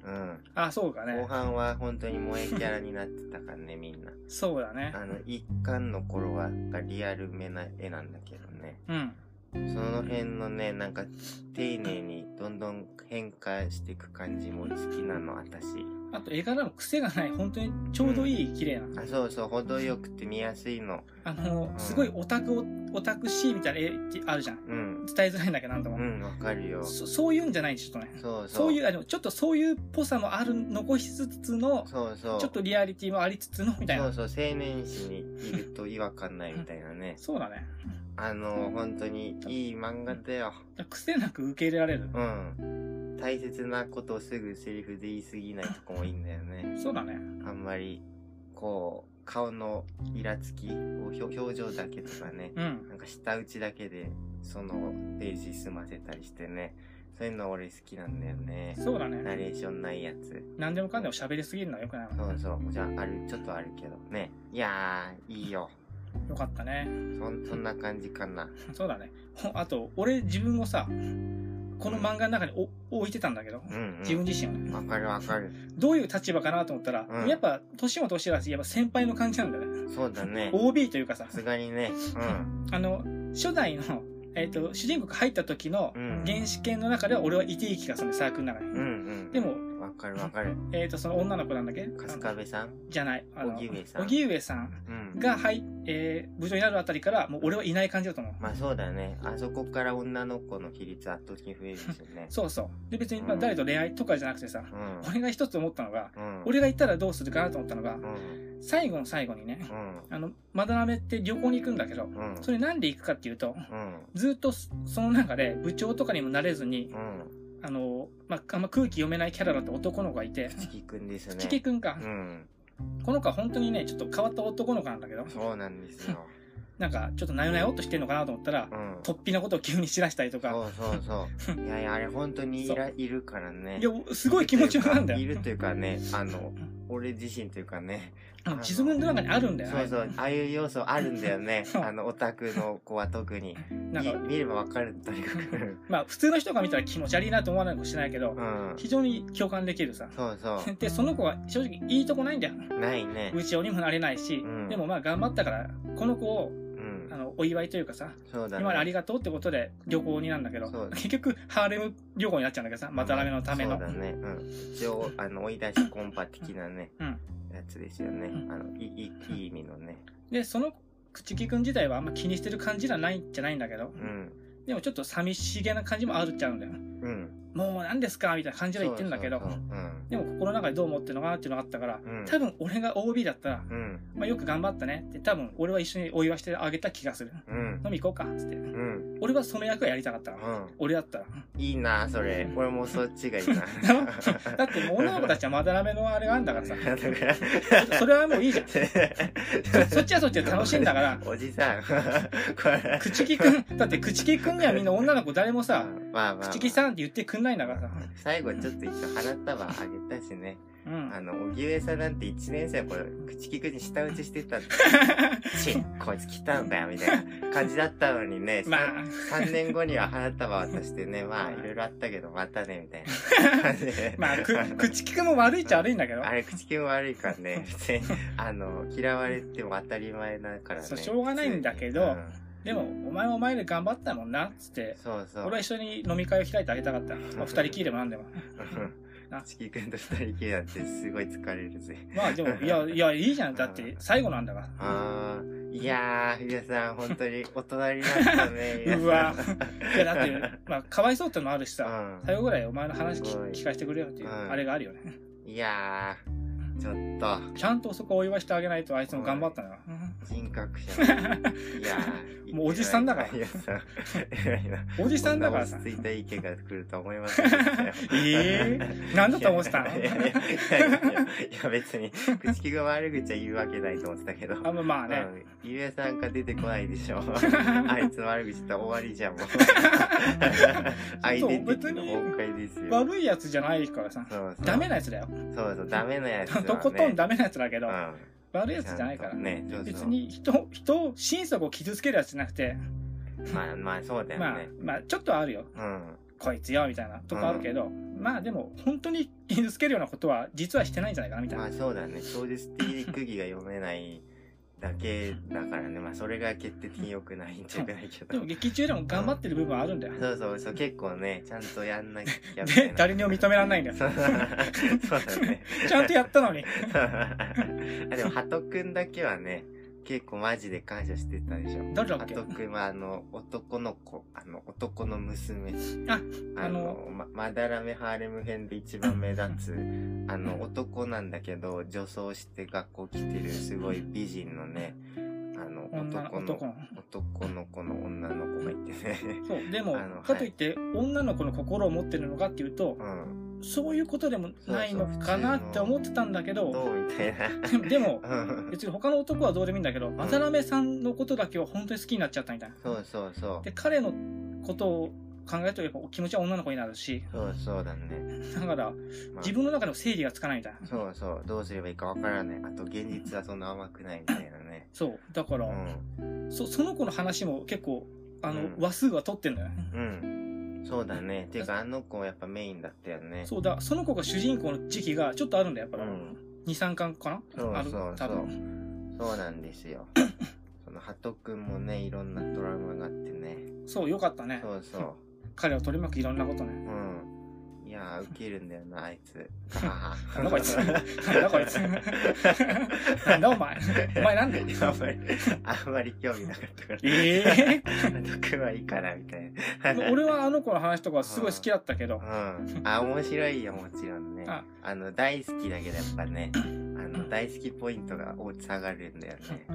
うん。あそうか後ね半は本当に萌えキャラになってたからね、みんな。そうだねあの、一巻の頃はがリアルめな絵なんだけどね。うんその辺のね、なんか、丁寧にどんどん変化していく感じも好きなの、私。あと絵柄の癖がない本当にちょうどいい綺麗なあ、そうそう、程よくて見やすいの。あのすごいオタクオタクシーみたいな絵あるじゃんうん。伝えづらいんだけどなんとも、うん、わかるよ。そそういうんじゃないちょっとねそうそう。そういうあのちょっとそういうっぽさもある残しつつのそうそう。ちょっとリアリティもありつつのみたいなそうそう、青年誌にいると違和感ないみたいなね。そうだねあの、本当にいい漫画だよ。癖なく受け入れられるうん。大切なことをすぐセリフで言い過ぎないとこもいいんだよね。そうだねあんまり、こう、顔のイラつき、こう表表情だけとかね、うんなんか舌打ちだけで、そのページ済ませたりしてね。そういうの俺好きなんだよね。そうだナねレーションないやつ。何でもかんでも喋りすぎるのはよくないわそうそう。じゃあ、ある、ちょっとあるけどね。いやー、いいよ。よかったねそん、そんな感じかな。そうだねほあと俺自分をさこの漫画の中にお置いてたんだけどうん、うん。自分自身をねわかるわかる。どういう立場かなと思ったら、うんやっぱ年も年だしやっぱ先輩の感じなんだよねそうだね。OB というかささすがにね。あの初代の、えっと主人公が入った時のうん原始圏の中では俺はいていい気がするねサークルの中に、うん。うんうん。でも、わかるわかる。えっ、とその女の子なんだっけ？春日部さん？じゃない荻上さん荻上さんうん。が入、えー部長になるあたりからもう俺はいない感じだと思うまあそうだね。あそこから女の子の比率圧倒的に増えるしね。そうそうで別にまあうん誰と恋愛とかじゃなくてさ、うん。俺が一つ思ったのがうん。俺が行ったらどうするかなと思ったのが、うん。最後の最後にねうん。あのまだらめって旅行に行くんだけどうん。それなんで行くかっていうとうん。ずっとそその中で部長とかにもなれずにうん。あの、まあ、あんま空気読めないキャラだった男の子がいて口木くんですね。チキくんか、うん。この子は本当にねちょっと変わった男の子なんだけどそうなんですよ。なんかちょっとなよなよっとしてんのかなと思ったらうん。突飛なことを急に知らしたりとかそうそうそう。いやいや、あれ本当にいらいるからね。いやすごい気持ちよかったんだよいるというかね、あの、俺自身というかね。あの自分の中にあるんだよねそうそう、ああいう要素あるんだよね。あの、オタクの子は特に。なんかみ見ればわかる、とにかく。まあ普通の人が見たら気持ち悪いなと思わないかもしれないけどうん。非常に共感できるさそうそ でその子は正直いいとこないんだよう。ないね。部長にもなれないし、うんでもまあ頑張ったからこの子をお祝いというかさそうだね。今までありがとうってことで旅行になんだけどそう結局ハーレム旅行になっちゃうんだけどさまたラメのためのそうだね。うん。一応、あの、追い出しコンパ的なね、うんやつですよね。うんあの、いい、いい意味のね。でその口木くん自体はあんま気にしてる感じじゃないんじゃないんだけどうん。でもちょっと寂しげな感じもあるっちゃうんだようん。もう何ですかみたいな感じは言ってんだけどそうそうそううん。でも心の中でどう思ってるのかなっていうのがあったからうん多分俺が OB だったら、うん。まあ、よく頑張ったねって多分俺は一緒にお祝いしてあげた気がするうん。飲み行こうかっつってうん。俺はその役をやりたかったからうん。俺だったらいいな、それ。俺もそっちがいいな。だってもう女の子たちはまだらめのあれがあるんだからさそれはもういいじゃんそっちはそっちで楽しいんだからおじさん。これ。口木くんだって口木くんにはみんな女の子誰もさまあまあ。口木さんって言ってくんないんだからさ最後ちょっと一応花束あげたしね。うんあの、荻上さんなんて1年生の頃、口利くに舌打ちしてたって。チッ、こいつ来たのかよ、みたいな感じだったのにね。まあ3年後には花束渡してね、まあ、いろいろあったけど、またね、みたいな感じで。まあく口木くんも悪いっちゃ悪いんだけどあれ、口利く悪いからね、別に、あの、嫌われても当たり前だからね。そうしょうがないんだけどうんでもお前はお前で頑張ったもんなっつって。そうそう。俺は一緒に飲み会を開いてあげたかった、まあ、二人きりでもなんでも。な口利くんと二人きりだってすごい疲れるぜ。まあでもいや いやいいじゃん。だって最後なんだから。あー、いやー、皆さん、本当に大人になったね。うわ。いやだってまあかわいそうってのもあるしさ。うん。最後ぐらいお前の話聞かせてくれよっていううん。あれがあるよね。いやー、ちょっと、ちゃんとそこお祝いしてあげないとあいつも頑張ったのよ。人格者。いやーもうおじさんだから。おじさんだからさ落ち着いた意見が来るとは思いませんでしたよ。ええなんだと思ってたの？いやいや別に、口木が悪口は言うわけないと思ってたけど。あまあまあね。うん。ゆうやさんが出てこないでしょ。あいつの悪口言ったら終わりじゃん、もう。アイデンティティの崩壊ですよ。悪いやつじゃないからさ。そうそうダメなやつだよ。そうそう、ダメなやつとことんダメなやつだけど、うん。悪いやつじゃないから。ね、別に人、人を、心底を傷つけるやつじゃなくて、まあまあ、そうだよまあね。、まあ、ちょっとあるよ。うん。こいつよ、みたいなとこあるけど、まあでも、本当に傷つけるようなことは、実はしてないんじゃないかな、みたいな。まあそうだね。超絶的に釘が読めないだけだからね。まあそれが決定的に良くないんじゃないけどでも。劇中でも頑張ってる部分はあるんだよ。そうそうそう、結構ね、ちゃんとやんなきゃみたい誰にも認められないんだよ。そ うそうだね。ちゃんとやったのに。あでも、ハトくんだけはね、結構マジで感謝してたでしょ。誰だっけ？ハトくんはあの、男の子、あの、男の娘。あ、あの、ま、まだらめハーレム編で一番目立つ、あの、男なんだけど、女装して学校来てるすごい美人のね、あの、女男の、男の。子の女の子がいてね。そう。でもかといって、女の子の心を持ってるのかっていうと、うん。そういうことでもないのかなって思ってたんだけど。でも、うん別に他の男はどうでもいいんだけど、まざらめさんのことだけは本当に好きになっちゃったみたいな。そうそうそう。で、彼のことを考えるとやっぱ気持ちは女の子になるし、そうそうだね。だからまあ自分の中でも整理がつかないみたいな。そうそう。どうすればいいかわからない。あと、現実はそんな甘くないみたいなね。そう。だから、うん。そその子の話も結構、あの、うん話数は取ってんだよね。うん。そうだね。ていうか、あの子やっぱメインだったよね。そうだ、その子が主人公の時期がちょっとあるんだよ、やっぱ。うん2、3巻かな？そうあるそうそう多分。そうなんですよ。その、ハトくんもね、いろんなトラウマがあってね。そう、よかったね。そうそ彼を取り巻くいろんなことね。う。うん。いやー、ウケるんだよな、あいつ。なんだこいつ。なんだこいつ。なんだお前。お前なんで？あんまり、あんまり興味なかったから。ええハトくんはいいかな、みたいな。俺はあの子の話とかすごい好きだったけどう、ん。あ、面白いよ、もちろんね。ああの、大好きだけど、やっぱね、あの、大好きポイントが下がるんだよね。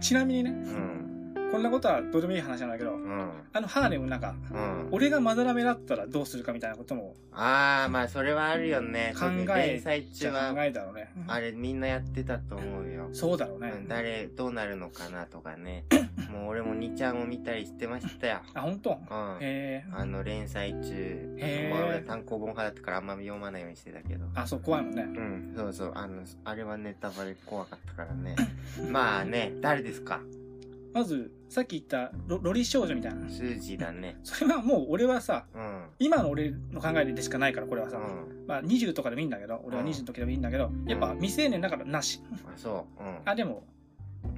ちなみにね、うん。こんなことはどうでもいい話なんだけど、うん。あのハーレムなんか、うん。俺がまだらめだったらどうするかみたいなこともあー、まあ、それはあるよね。考え連載中は、えだろうね。あれみんなやってたと思うよ。そうだろうね。うん誰、どうなるのかなとかね。もう俺も2ちゃんを見たりしてましたよ。あ、本当？うん。へえ。あの、連載中。へーまあ俺単行本派だったからあんま読まないようにしてたけど。あ、そう、怖いもんね。うん、そうそう。あの、あれはネタバレ怖かったからね。まあね、誰ですか？まず、さっき言ったロロリ少女みたいな。スージーだね。それはもう俺はさ、うん。今の俺の考えでしかないから、これはさ。うん。まあ20とかでもいいんだけど、俺はうん20の時でもいいんだけど、やっぱ未成年だからなし。あ、そう。うん。あ、でも、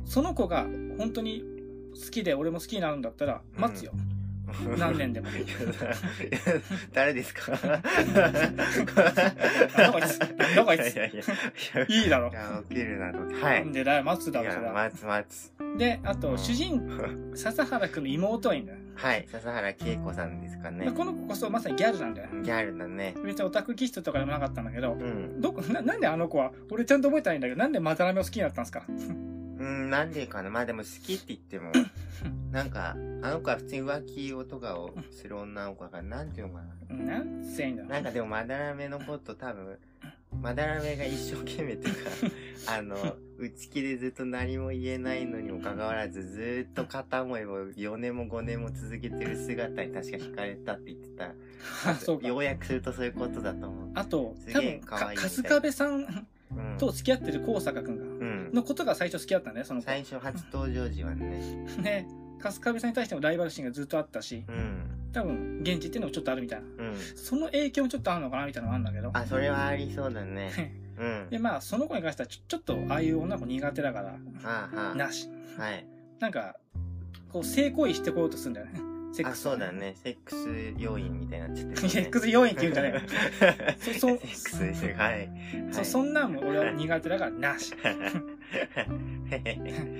その子が本当に好きで俺も好きになるんだったら、待つよ。何年でも。誰ですか？なんだこいつ？いつ？いだろい。や、起きるなと。は。ないんでだよ、待つだいろ、それや、は。待つ待つ。で、あと、うん主人、笹原くんの妹はいいんだよ。はい、笹原恵子さんですかね。この子こそまさにギャルなんだよ。ギャルだね。別にオタク気質とかでもなかったんだけど、うん。どこ、な、なんであの子は、俺ちゃんと覚えてないんだけど、なんでマタラメを好きになったんですか？うん、なんでかな。まあでも好きって言っても、なんか、あの子は普通に浮気をとかをする女の子だから、なんていうのかな。なんせいいんだなんかでも、まだらめのこと多分、まだらめが一生懸命とか、あの、内気でずっと何も言えないのにもかかわらず、ずーっと片思いを4年も5年も続けてる姿に確か惹かれたって言ってた。あ、そうか。ようやくするとそういうことだと思う。あと、す多分、春日部さんうん。と付き合ってる高坂くんが、うん。のことが最初好きだったんだよ、その子。最初初登場時はね。ね、春日部さんに対してもライバル心がずっとあったし、うん。多分、現地っていうのもちょっとあるみたいな。うん。その影響もちょっとあるのかなみたいなのがあるんだけど。あ、それはありそうだね。うん。で、まあ、その子に関してはちょ、ちょっと、ああいう女の子苦手だから、はあはなし。あ。はい。なんか、こう、性行為してこようとするんだよね。セッあ、クス。そうだ。ね。セックス要因みたいになっちゃってる、セックス要因って言うんじゃないよ。そそセックスですよ。はい。そ、そんなんも俺は苦手だからなし。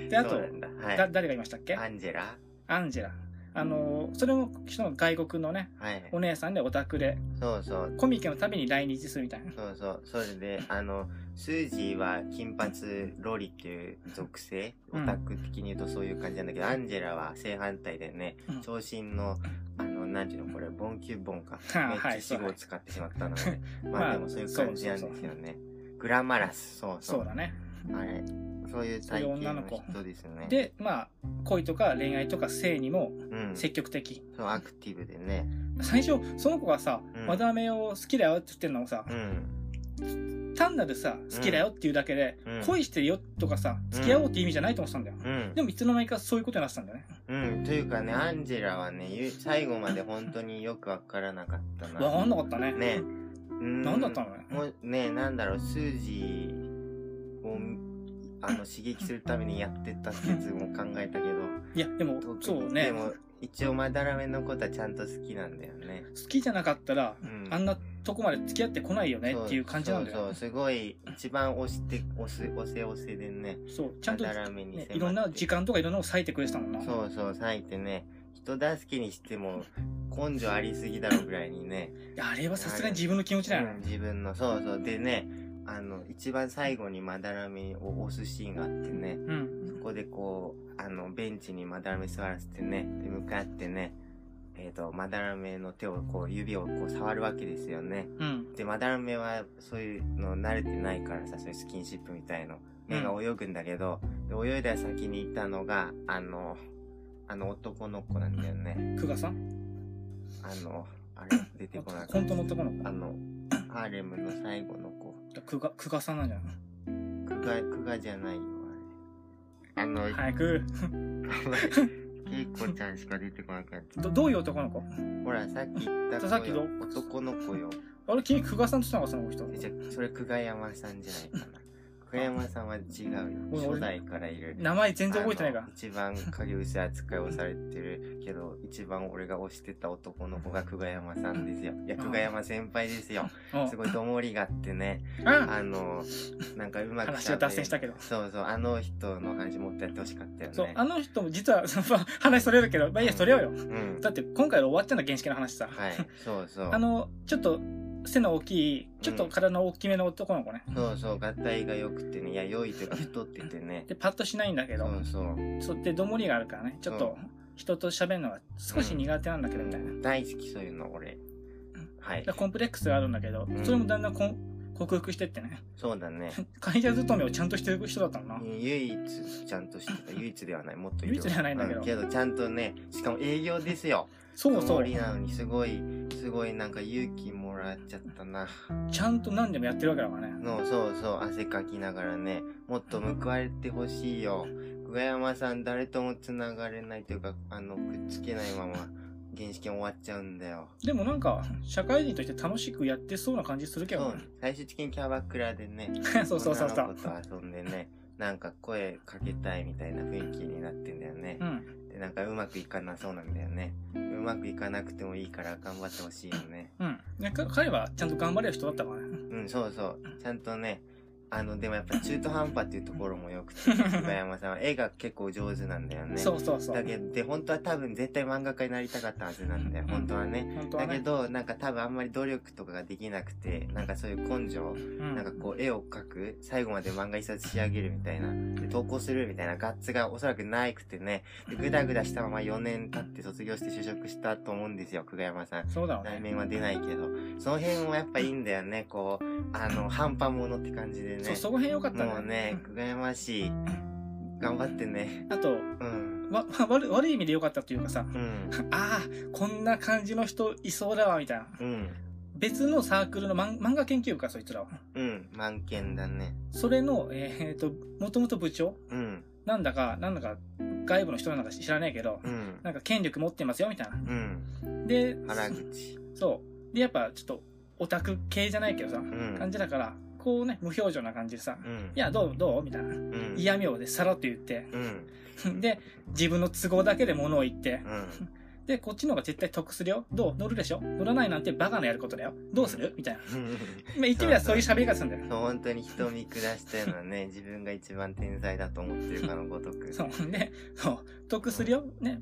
で、あとだ。はい。だ、誰がいましたっけ？アンジェラ？アンジェラ。あの、それも、その外国のね、はい。お姉さんでオタクで、そうそう。コミケのたびに来日するみたいな。そうそう。それで、あの、スージーは金髪ロリっていう属性、うんオタク的に言うとそういう感じなんだけど、アンジェラは正反対でね、うん長身の、あの、なんていうの、これ、ボンキュッボンか。はあめっはいちゃ死語を使ってしまったので、ま まああでもそういう感じなんですよね。グラマラス、そうそう。そうだね。あれ、そういうそういう体型の女の子人ですね。、で、まあ、恋とか恋愛とか性にもうん。積極的。そう、アクティブでね。最初、その子がさ、うんマダメを好きだよって言ってるのをさう、ん。単なるさ、好きだよっていうだけで、うん恋してるよとかさ、付き合おうって意味じゃないと思ってたんだよ。うんで。もいつの間にかそういうことになってたんだよね。うん。というかね、アンジェラはね、ゆ最後まで本当によくわからなかったな。わかんなかったね。ね。うん何だったのね？もうね、なんだろう、数字を、あの、刺激するためにやってた説も考えたけど。いや、でも、そうねで。も、一応、まだらめのことはちゃんと好きなんだよね。好きじゃなかったら、うん。あんなとこまで付き合ってこないよねっていう感じなんだよそうそう、。すごい、一番押して、押す、押せ押せでね。そう、ちゃんと、まだらめに迫っ、てねいろんな時間とかいろんなのを割いてくれてたもんな。そうそう、割いてね、人助けにしても、根性ありすぎだろうぐらいにね。あれはさすがに自分の気持ちだようんね。自分の、そうそう。でね、あの、一番最後にまだらめを押すシーンがあってね、うん。そこでこう、あの、ベンチにまだらめ座らせてね、で、向かってね、えっ、と、まだらめの手をこう、指をこう触るわけですよね。うん。で、まだらめはそういうの慣れてないからさ、そういうスキンシップみたいの。目が泳ぐんだけど、で泳いだ先にいたのが、あの、あの男の子なんだよね。久我さん？あの、あれ、出てこなかった。本当の男の子？あの、ハーレムの最後の子。久我、久我さんなんじゃないクガ、クガじゃないよ、あれ。あの、早く。ケイコちゃんしか出てこなかった。どどういう男の子？ほら、さっき言った子よさっきの男の子よ。あれ、君久我さんとしたのか、その人。じゃ、それ久我山さんじゃないかな。久我山さんは違うよ。俺初代からいる。名前全然覚えてないかあの一番影薄い扱いをされてるけど、一番俺が推してた男の子が久我山さんですよ。い や、久我山先輩ですよ。ら。すごいどもりがあってね。うん。ああの、なんかうまく話が脱線したけど。そうそう、あの人の話もっとやってほしかったよね。そう、あの人も実は、話それるけど、まあいいや、それをよ。うん。だって今回で終わっちゃうんだ、原式の話さ。はい、そうそう。あの、ちょっと、背の大きい、ちょっと体の大きめの男の子ね。そうそう、合体が良くてね、いや、良いとか 太っててね。で、パッとしないんだけど、そうそう。そうで、どもりがあるからね、ちょっと、人と喋るのが少し苦手なんだけど、みたいな。大好き、そういうの、俺。はいで。コンプレックスがあるんだけど、うんそれもだんだんこん克服してってね。そうだね。会社勤めをちゃんとしてる人だったのな。唯一ちゃんとしてた。唯一ではない。もっと唯一ではないんだけどうけど、ちゃんとね、しかも営業ですよ。そうそう。なのに、すごい、すごいなんか勇気もらっちゃったな。ちゃんと何でもやってるわけだからね。の、そうそう、汗かきながらね、もっと報われてほしいよ。久我山さん、誰とも繋がれないというか、あの、くっつけないまま、原式終わっちゃうんだよ。でもなんか、社会人として楽しくやってそうな感じするけどね。、最終的にキャバクラでね、そうそうそうそう。と遊んでね、なんか声かけたいみたいな雰囲気になってんだよねう。ん。で、なんかうまくいかなそうなんだよね。うまくいかなくてもいいから頑張ってほしいよね。うん。ねか彼はちゃんと頑張れる人だったからね。うん、そうそう。ちゃんとね、あの、でもやっぱ中途半端っていうところも良くて、久我山さんは絵が結構上手なんだよね。そうそうそう。だけど、で、本当は多分絶対漫画家になりたかったはずなんだよ、本当はね。本当はね。だけど、なんか多分あんまり努力とかができなくて、なんかそういう根性、うんなんかこう絵を描く、最後まで漫画一冊仕上げるみたいな、で投稿するみたいなガッツがおそらくないくてね、でぐだぐだしたまま4年経って卒業して就職したと思うんですよ、久我山さん。そうだね。内面は出ないけど、その辺もやっぱいいんだよね、こう、あの、半端者って感じでね。そう、その辺良かったもうね、久我山しい、頑張ってね。あと、うん。わ、悪い悪い意味で良かったっていうかさ、うん。ああ、こんな感じの人いそうだわ、みたいな。うん。別のサークルの漫漫画研究部か、そいつらは。うん。満件だね。それの、えっ、と、もともと部長うん。なんだか、なんだか、外部の人なんだか知らないけど、うん。なんか権力持ってますよ、みたいな。うん。で、原口。そう。で、やっぱちょっと、オタク系じゃないけどさ、うん。感じだから、こうね、無表情な感じでさ、うん。いや、どうどう？みたいな。うん。嫌味をでさらっと言って、うん。で、自分の都合だけで物を言って、うん。で、こっちの方が絶対得するよ。どう？乗るでしょ？乗らないなんてバカのやることだよ。どうする？みたいな。まあ、言ってみればそういう喋り方するんだよ。そう、本当に人を見下したようなね、自分が一番天才だと思ってるかのごとく。そう。で、そう。得するよ。ね。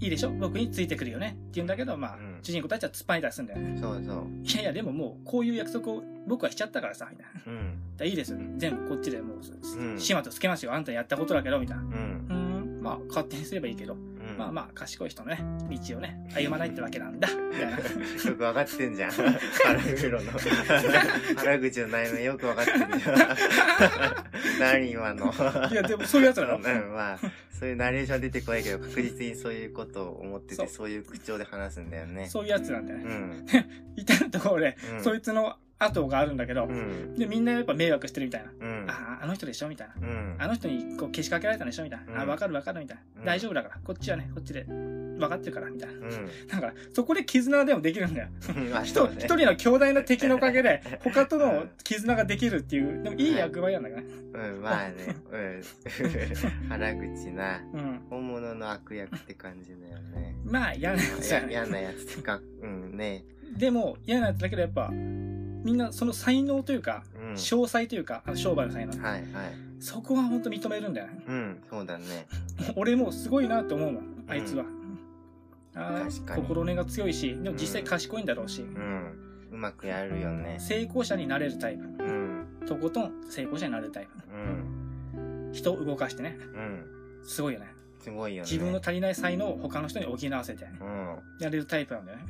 いいでしょ？僕についてくるよねって言うんだけど、まあ、うん主人公たちは突っ張りたりするんだよね。そうそう。いやいや、でももう、こういう約束を僕はしちゃったからさ、みたいな。うん。らいいですよ。全部こっちでもう、ん始末つけますよ。あんたやったことだけど、みたいな。うん。うーん、まあ、勝手にすればいいけど、うん。まあまあ、賢い人のね、道をね、歩まないってわけなんだ、みたいな。よく分かってんじゃん。腹黒の。原口の内面よく分かってんじゃん。何今の。いや、でもそういうやつだろ。うん、まあ、そういうナレーション出てこないけど、確実にそういうことを思ってて、そういう口調で話すんだよね。そういうやつなんだよね。うん。至るところで、うんそいつの後があるんだけど、うん。で、みんなやっぱ迷惑してるみたいな。うん。ああ、あの人でしょみたいな。うん。あの人にこう消しかけられたんでしょみたいな。うんあ、わかるわかるみたいな。うん大丈夫だから。こっちはね、こっちで分かってるから、みたいな。うん。だから、そこで絆でもできるんだよ。まあ一ね一人の強大な敵のおかげで、他との絆ができるっていう、でもいい役割なんだからね。うん、まあね。うん。原口な。うん。本物の悪役って感じだよね。まあ、嫌なやつ。嫌なやつってか、うんね。でも、嫌なやつだけど、やっぱ、みんなその才能というか、うん。詳細というか、あの商売の才能。はいはい。そこは本当認めるんだよね。うん、そうだね。俺もうすごいなって思うもん、あいつは。あ確かにあ心根が強いし、でも実際賢いんだろうし、うん。うまくやるよね。成功者になれるタイプ。うん。とことん成功者になれるタイプ。うん。人を動かしてね。うん。すごいよね。すごいよね。自分の足りない才能を他の人に補わせてうん。やれるタイプなんだよね。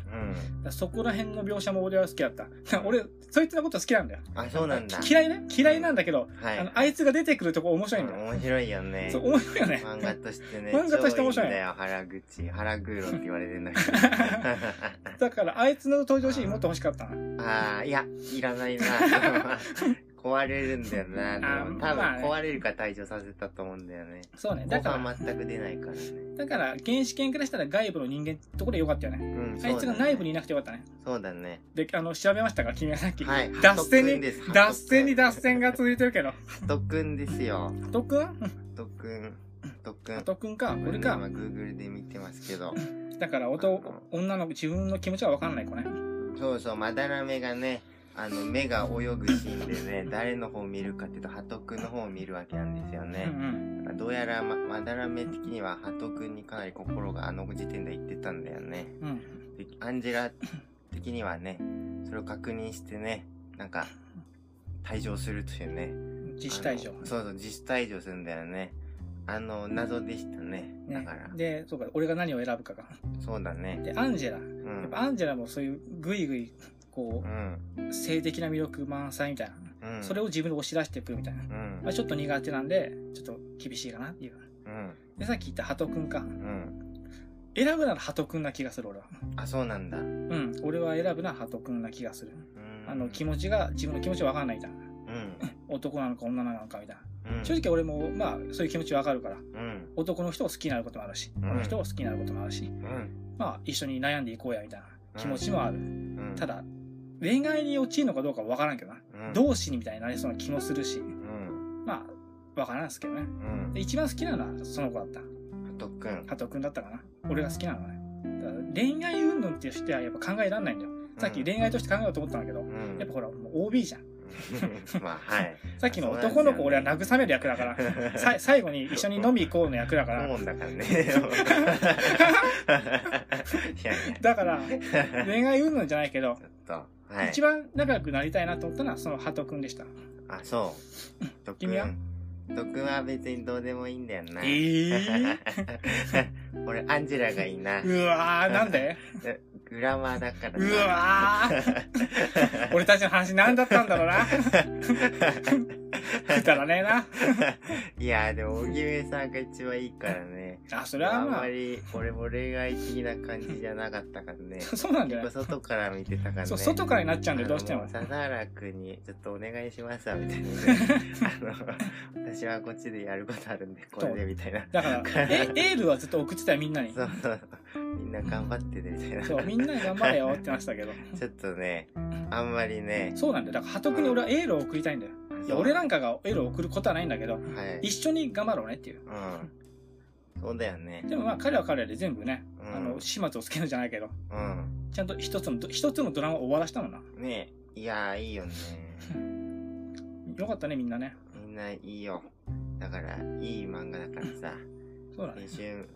うん。そこら辺の描写も俺は好きだった。俺、そいつのこと好きなんだよ。あ、そうなんだ。嫌いね？嫌いなんだけど、はい。あの、あいつが出てくるとこ面白いんだよ。面白いよね。そう、面白いよね。漫画としてね。漫画として面白い超んだよ、原口。原グーロって言われてんだけ だから、あいつの登場シーンもっと欲しかったな。ど。ああ、いや、いらないな。壊れるんだよな。であも多分壊れるから退場させたと思うんだよね。そうね。後だから、半全く出ないからね。だから、原始圏からしたら外部の人間ってところでよかったよね。うん、あいつが内部にいいなくてよかったね。そうだね。で、あの、調べましたか？君はさっき。はい脱線に脱線に脱線が続いてるけど。トくんですよ。トくんトくん。トくん。トくんか、俺今、か。Google で見てますけど。だから、男、女の自分の気持ちは分かんない子ね。そうそう、まだらめがね、あの、目が泳ぐシーンでね、誰の方を見るかっていうと、ハトくんの方を見るわけなんですようんうね。ん。どうやらま、まだらめ的には、ハトくんにかなり心があの時点で言ってたんだよね。うん。でアンジェラ的にはね、それを確認してね、なんか、退場するというね。自主退場。そうそう、自主退場するんだよね。あの、謎でしたね。だねから、で、そうか、俺が何を選ぶかが。そうだね。で、アンジェラ。うんやっぱ。アンジェラもそういうぐいぐい、こうん。う、性的な魅力満載みたいな。うん。それを自分で押し出してくるみたいな。うん。まあ、ちょっと苦手なんで、ちょっと厳しいかなっていう。うん。で、さっき言ったハトくんか。うん。選ぶならハトくんな気がする、俺は。あ、そうなんだ。うん。うん。俺は選ぶならハトくんな気がする。あの、気持ちが、自分の気持ちわかんないみたいな。うん。男なのか女なのかみたいな。うん。正直俺も、まあ、そういう気持ちわかるから。うん。男の人を好きになることもあるし、うん女の人を好きになることもあるし、うん。まあ、一緒に悩んでいこうや、みたいな気持ちもある。うん。ただ、恋愛に陥るのかどうかわからんけどな。うん、同志にみたいになりそうな気もするし、うん。まあ、わからんですけどね。うん。で、一番好きなのはその子だった。ハトくん。加藤くんだったかな。俺が好きなのはね。恋愛云々っていうしてはやっぱ考えられないんだよ。さっき恋愛として考えようと思ったんだけど、うん。やっぱほら、もう OB じゃん。まあ、はい。さっきの男の子俺は慰める役だから、さ最後に一緒に飲み行こうの役だから、だからね。だから、恋愛云々じゃないけど。はい。一番仲良くなりたいなと思ったのはそのハトくんでした。あ、そう。とくん。君は？とくんは別にどうでもいいんだよな。えー、俺、アンジェラがいいな。うわー、なんで？グラマーだからうな。わー 俺たちの話何だったんだろうな。くだらねえな。いや、でも、荻上さんが一番いいからね。あ、それはまああんま、り、俺も恋愛的な感じじゃなかったからね。そうなんだよ外から見てたからね。そう、外からになっちゃうんだよ、どうしても。笹原くんに、ちょっとお願いしますわ、みたいなね。あの、私はこっちでやることあるんで、これで、みたいな。だから、え、エールはずっと送ってたよ、みんなに。そうそう。みんな頑張ってね、みたいな。そう、みんなに頑張れよって言ってましたけど。ちょっとね、あんまりね。そうなんだよ。だから、ハト君に俺はエールを送りたいんだよ。いや、俺なんかがエールを送ることはないんだけど、はい。一緒に頑張ろうねっていう。うん。そうだよね。でもまあ、彼は彼で全部ね、うんあの、始末をつけるんじゃないけど、うちゃんと一つの、一つのドラマを終わらしたもんな。ん。ねいやー、いいよね。よかったね、みんなね。みんないいよ。だから、いい漫画だからさ。そうだね青。春、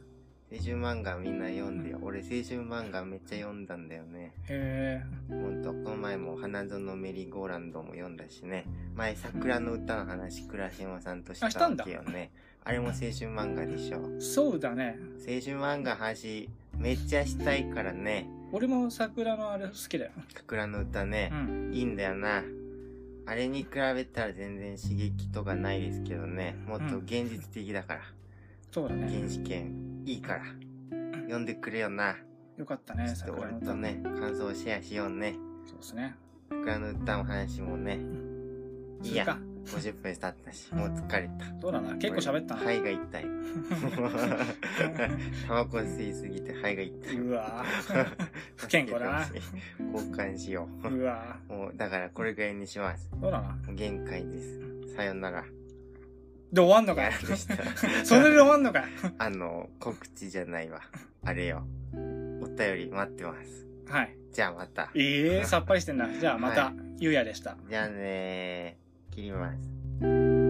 青春漫画みんな読んでよ。俺青春漫画めっちゃ読んだんだよね。へほんと、この前も花園メリーゴーランドも読んだしね。前桜の歌の話、倉島さんとしたたんだわけよね。あれも青春漫画でしょ。え。そうだね。青春漫画話、めっちゃしたいからね。俺も桜のあれ好きだよ。桜の歌ねう。ん。いいんだよな。あれに比べたら全然刺激とかないですけどね。もっと現実的だから。そうだね。原始圏、いいから。読んでくれよな。よかったね、ちょっと桜の歌俺と。ね、感想をシェアしようね。そうですね。桜の歌の話もね。いいやするか。50分経ったし、もう疲れた。そうだ？な。結構喋ったな。肺が痛い。タバコ吸いすぎて肺が痛い。うわぁ。不健康だな。交換しよう。うわもう、だからこれぐらいにします。ぁ。そうだ？な。限界です。さよなら。で終わんのかよ。やるとしたらそれで終わんのかよ。あの、告知じゃないわ。あれよ。お便り待ってます。はい。じゃあまた。ええさっぱりしてんな。じゃあまたは、ゆうやでした。じゃあねー。切ります。